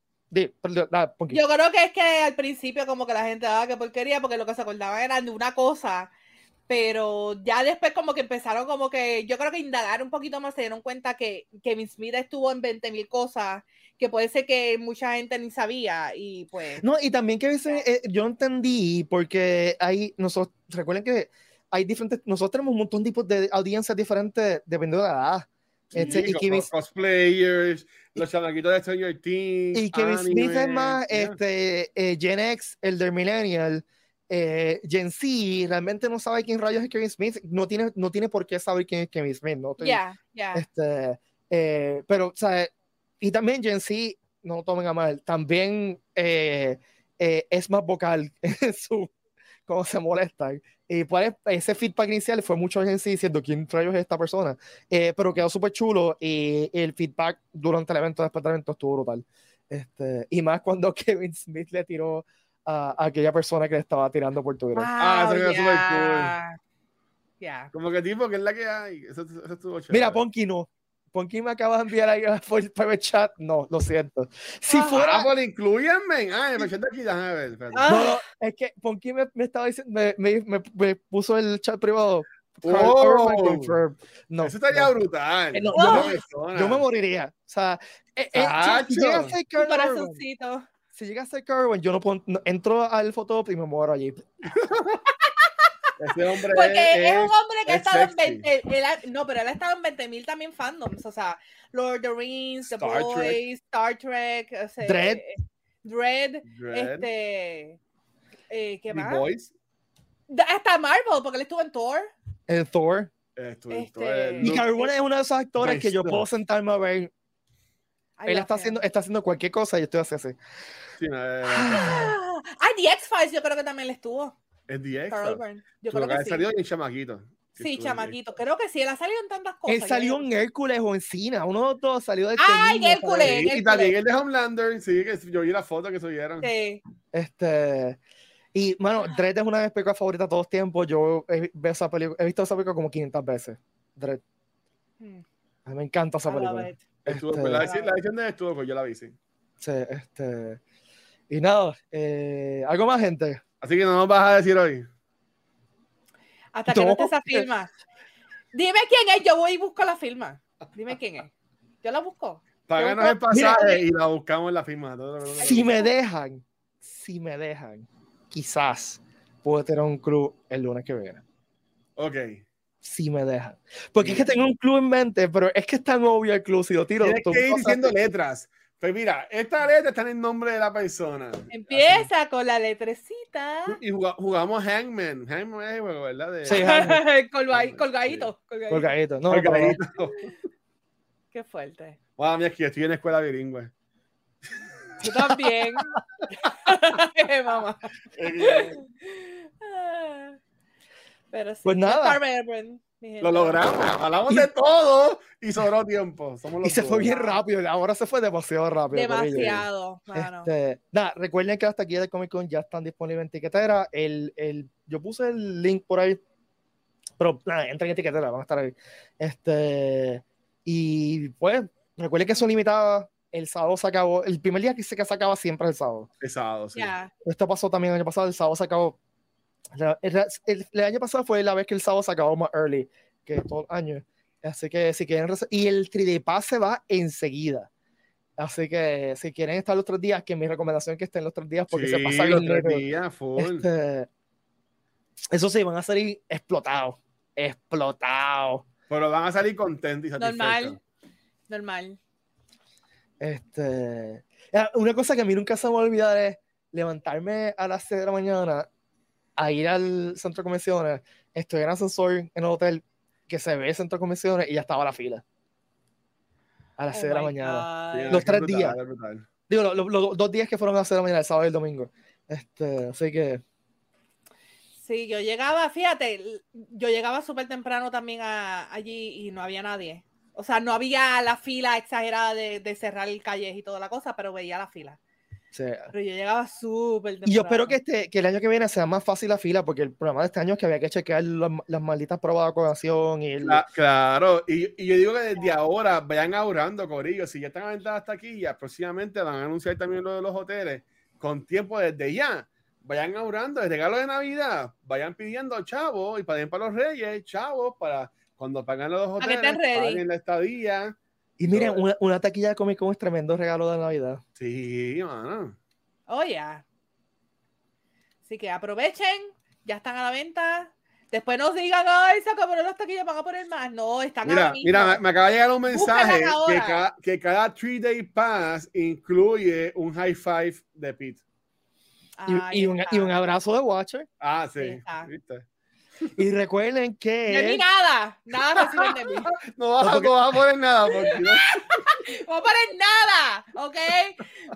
Yo creo que es que al principio como que la gente daba que porquería porque lo que se acordaba era de una cosa, pero ya después como que empezaron como que yo creo que indagar un poquito más se dieron cuenta que Kevin Smith estuvo en 20 mil cosas que puede ser que mucha gente ni sabía y pues No, y también que a veces eh, yo entendí porque hay, nosotros, recuerden que hay diferentes, nosotros tenemos un montón de tipos de audiencias diferentes dependiendo de la edad. Este, Sí, y, Kevin, cosplayers, los chamaquitos de Stranger Things. y Kevin Smith es más yeah. este, eh, Gen X, el de Millennial. eh, Gen Z realmente no sabe quién rayos es Kevin Smith, no tiene, no tiene por qué saber quién es Kevin Smith, ¿no? Estoy- ya, ya. Este, eh, pero, o sea, y también Gen Z, no lo tomen a mal, también eh, eh, es más vocal en su, cómo se molestan. Y pues ese feedback inicial fue mucho Gen Z diciendo quién rayos es esta persona, Eh, pero quedó súper chulo y el feedback durante el evento, después del evento, estuvo brutal. Este, y más cuando Kevin Smith le tiró a, a aquella persona que le estaba tirando por Twitter. Ah, Wow, eso quedó súper ya. Ya. Como que tipo, que es la que hay. Eso, eso estuvo chévere. Mira, Ponky no. Ponky me acaba de enviar ahí por private chat. No, lo siento. Si Ah. fuera. Ah, pues incluyenme. Ah, me de aquí, déjame ver. espérate. Ah. No, no, es que Ponky me, me estaba diciendo, me, me, me- me puso el chat privado. Oh. Confirm. No, Eso estaría no. brutal. Eh, no, yo. Yo me moriría. O sea, eh, eh, si, si llega a ser Carl si llega a ser Carl yo no, pon- no- entro al fotop y me muero allí. Ese hombre Porque es, es, un hombre que ha es estado en sexy. 20. él ha- no, pero él ha estado en 20.000 también fandoms. O sea, Lord of the Rings, The Star Trek. Boys, Star Trek, o sea, Dredd. eh, Dredd, Dread, este. eh, ¿Qué The más? Boys. Da- Hasta Marvel, porque él estuvo en Thor. El Thor. Esto, Este- esto es- Y es uno de esos actores que yo puedo sentarme a ver. I Él está him. haciendo, está haciendo cualquier cosa y yo estoy así así. sí, no, Ah, Ay, The X-Files, yo creo que también le estuvo. Es The. Yo creo que que sí. salido bien chamaquito. Sí, chamaquito. Creo que sí. Él ha salido en tantas cosas. Él salió en Hércules o en Cina. Uno de los dos salió de Ay, niño, Hércules. en y también el de Homelander, sí, que yo vi la foto que subieron. Sí. Este. Y, bueno, Dredd es una de mis películas favoritas de todos los tiempos. Yo he, veo esa película- he visto esa película como 500 veces. Dredd. Hmm, A mí me encanta esa película. Este- pues, la, la edición de estuvo, pues yo la vi, sí. Sí, este. Y nada, eh, algo más, gente. Así que no nos vas a decir hoy. Hasta que no esté esa firma. Dime quién es, yo voy y busco la firma. Dime quién es. Yo la busco. Páganos el Mira, pasaje y la buscamos en la firma. Si me dejan, si me dejan, quizás puedo tener un club el lunes que viene. Ok. Si me dejan. Porque es que tengo un club en mente, pero es que es tan obvio el club. Si lo tiro, Tienes tú que ir diciendo letras. Pues mira, esta letra está en el nombre de la persona. Empieza con la letrecita. Y juga- jugamos Hangman. Hangman es el juego, ¿verdad? De... Sí, colgadito, colgadito. colgadito. No, ahí- Qué fuerte. Wow, mira, yo estoy en escuela bilingüe. Yo también. Mamá. Ah. Pero sí. Pues nada. Lo logramos. Hablamos de todo y sobró tiempo. Somos Y los se fue duros. bien rápido. Ahora se fue demasiado rápido. Demasiado, mano. Este, nada, recuerden que las taquillas de Comic Con ya están disponibles en tiquetera. El, el, yo puse el link por ahí, pero nada, entren en tiquetera, van a estar ahí. Este, y pues, recuerden que son limitadas. El sábado se acabó. El primer día que se, que se acaba siempre es el sábado. Pesado, sí. Ya. Esto pasó también el año pasado. El sábado se acabó. El, el- el año pasado fue la vez que el sábado se acabó más early que todo el año. Así que si quieren. Y el 3D Pass se va enseguida. Así que si quieren estar los tres días, que mi recomendación es que estén los tres días porque se Sí, pasa los bien tres rápido. días, full. Este, eso sí, van a salir explotados. Explotados. Pero van a salir contentos y satisfechos. Normal. Normal. Este, ah, una cosa que a mí nunca se me va a olvidar es levantarme a las 6 de la mañana a ir al centro de convenciones. Estoy en ascensor en el hotel que se ve el centro de convenciones y ya estaba la fila. A las Oh 6 de la mañana. Los es tres brutal, días. brutal. Digo, lo- lo- los dos días que fueron a las 6 de la mañana, el sábado y el domingo. Este, así que, Sí, yo llegaba, fíjate, yo llegaba súper temprano también a, allí y no había nadie. O sea, no había la fila exagerada de, de cerrar el calles y toda la cosa, pero veía la fila. Sí. Pero yo llegaba súper temprano. Y yo espero que, este, que el año que viene sea más fácil la fila, porque el problema de este año es que había que chequear las, las malditas pruebas de vacunación y el, Cla- Claro, y, y yo digo que desde ahora vayan ahorrando, Corillo. Si ya están aventadas hasta aquí, ya próximamente van a anunciar también lo de los hoteles con tiempo desde ya. Vayan ahorrando el regalo de Navidad, vayan pidiendo chavos y paguen para los reyes, chavos, para cuando pagan los Para que hoteles, paguen la estadía. Y miren, una, una taquilla de Comic Con es tremendo regalo de Navidad. Sí, mano. Oh, ya. Así que aprovechen, ya están a la venta. Después nos digan, ay, se acabaron las taquillas, van a poner más. No, están Mira, mismo. mira, me, me acaba de llegar un mensaje que cada, que cada 3-day pass incluye un high five de Pete. Y, Ahí y un, está. y un abrazo de Watcher. Ah, Ahí sí. ¿viste? Y recuerden De mí que nada, nada reciben de mí. No vas, porque- no vas a poner nada porque no- No voy a poner nada, ¿ok?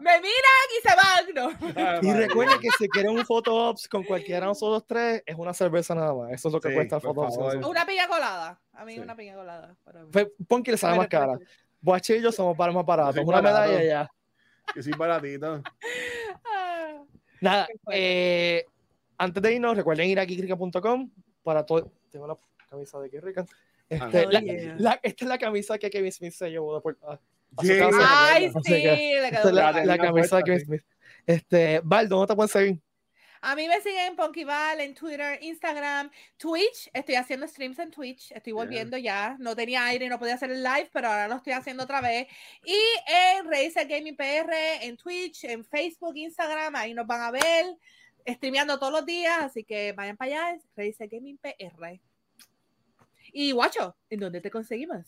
Me miran y se van. No. Ah, y recuerden que si quieren un photo ops con cualquiera de nosotros tres, es una cerveza nada más. Eso es lo que Sí, cuesta el photo ops. Una piña colada. A mí Sí. una piña colada. Pon que le sale más cara. Watcher y yo somos para más baratos. Una barato. medalla ya. Yo soy baratito. Ah, Nada, eh, antes de irnos, recuerden ir a kikrika.com para todo. Tengo la camisa de Kikrica. Este, Oh, la- yeah. la- esta es la camisa que Kevin Smith se llevó de Puerto- a- a casa. Ay, sí, que- Esta es la, la brutal. la tenía camisa de Kevin sí. Smith. Este, Val, ¿dónde te pueden seguir? A mí me siguen en Punkyval, en Twitter, Instagram, Twitch. Estoy haciendo streams en Twitch. Estoy Yeah. volviendo ya. No tenía aire y no podía hacer el live, pero ahora lo estoy haciendo otra vez. Y en Razer Gaming PR, en Twitch, en Facebook, Instagram, ahí nos van a ver. Streameando todos los días, así que vayan para allá, Redice Gaming PR. Y guacho, ¿en dónde te conseguimos?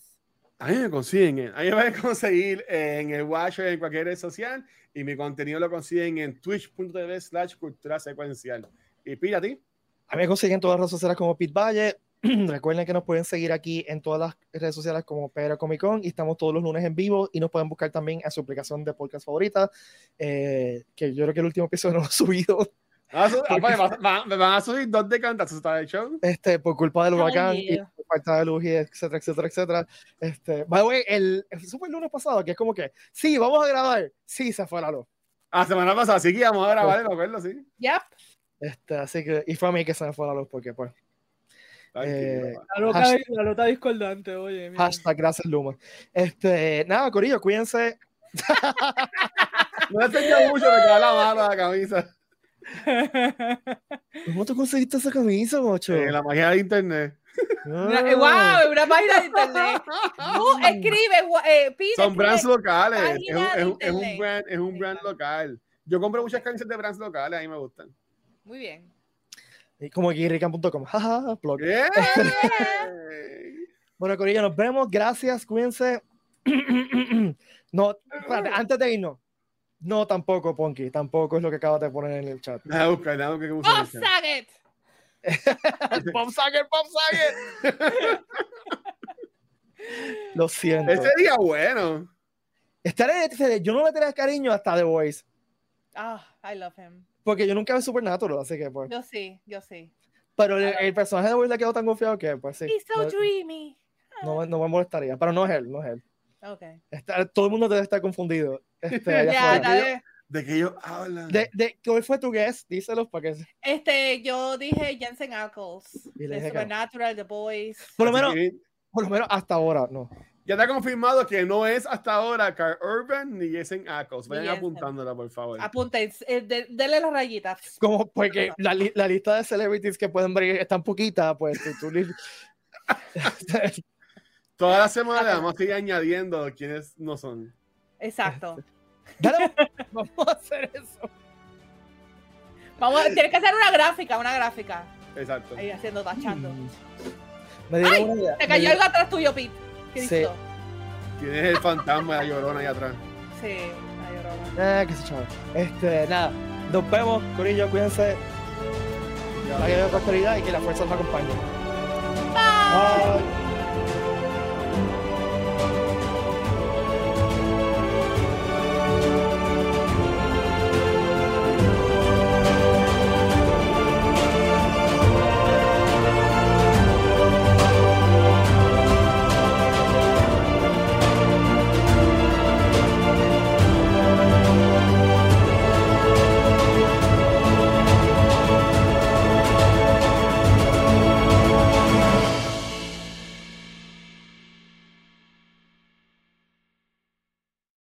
A mí me consiguen, en- a mí me van a conseguir en el Watcher en cualquier red social y mi contenido lo consiguen en twitch.tv slash cultura secuencial. Y pilla a ti. A mí me consiguen en todas las redes sociales como Pete Valle. Recuerden que nos pueden seguir aquí en todas las redes sociales como PR Comic Con y estamos todos los lunes en vivo y nos pueden buscar también en su aplicación de podcast favorita, eh, que yo creo que el último episodio no lo he subido Su- ah, pues, va- va- Me van a subir dos de cantas, ¿está el show? este, por culpa del huracán y por falta de luz y etcétera, etcétera, etcétera. Este, by the way, el, el lunes pasado, que es como que, sí, vamos a grabar, sí, se fue la luz. Ah, semana pasada, sí que íbamos a grabar, me acuerdo, sí. Yep. Este, así que, y fue a mí que se me fue la luz, porque pues, Eh. La loca, Hashtag- la nota discordante, oye. mira. hashtag gracias Luma. Este, nada, Corillo, cuídense. No le enseño mucho, me queda la mano la camisa. ¿Cómo tú conseguiste esa camisa, mocho? Eh, la magia de internet. Una, Ah. wow, una página de internet. Tú escribes, eh, pide, Son brands locales. Es un, es un- es un brand, es un brand local. Yo compro muchas camisas de brands locales, a mí me gustan. Muy bien. Y Como guirrican.com. Jaja, plug. ¡Yeah! Bueno, Corillo, nos vemos. Gracias, cuídense. no, espérate, antes de irnos. No, tampoco, Ponky. Tampoco es lo que acabas de poner en el chat. Puse en ¡Oh, el chat. Saget! Bob Saget, Bob Saget. Lo siento. Ese día bueno. Estaré, fíjate, yo no le tenía cariño hasta The Voice. Ah, I love him. Porque yo nunca vi Supernatural, así que pues. Yo sí, yo sí. Pero el, el personaje de The Voice le quedó tan confiado que pues sí. He's so no, dreamy. no, me- no me molestaría. Pero no es él, no es él. Ok. Está- todo el mundo debe estar confundido. Este, allá Ya, dale. ¿De qué ellos hablan? de, de, ¿Cuál fue tu guess? Díselos para que. Este, yo dije Jensen Ackles. Y De que- Supernatural, The Boys. Por lo menos, que por lo menos hasta ahora, no. Ya está confirmado que no es hasta ahora Carl Urban ni Jason Ackles. Vayan Jensen. apuntándola, por favor. Apunten, eh, de- denle las rayitas. Como porque la, li- la lista de celebrities que pueden ver es tan poquita, pues tú, tú li- Toda la semana vamos a seguir añadiendo quienes no son. Exacto. Dale, vamos a hacer eso. Vamos, a- tienes que hacer una gráfica, una gráfica. Exacto. Ahí haciendo, tachando. Me ¡Ay! una idea. Te cayó algo atrás tuyo, Pete. Sí. Tienes el fantasma de la llorona ahí atrás. Sí, la llorona. Ah, qué sé chaval. Este, nada. Nos vemos, Corillo, cuídense. Que haya prosperidad y que la fuerza nos acompañe. Bye. Bye.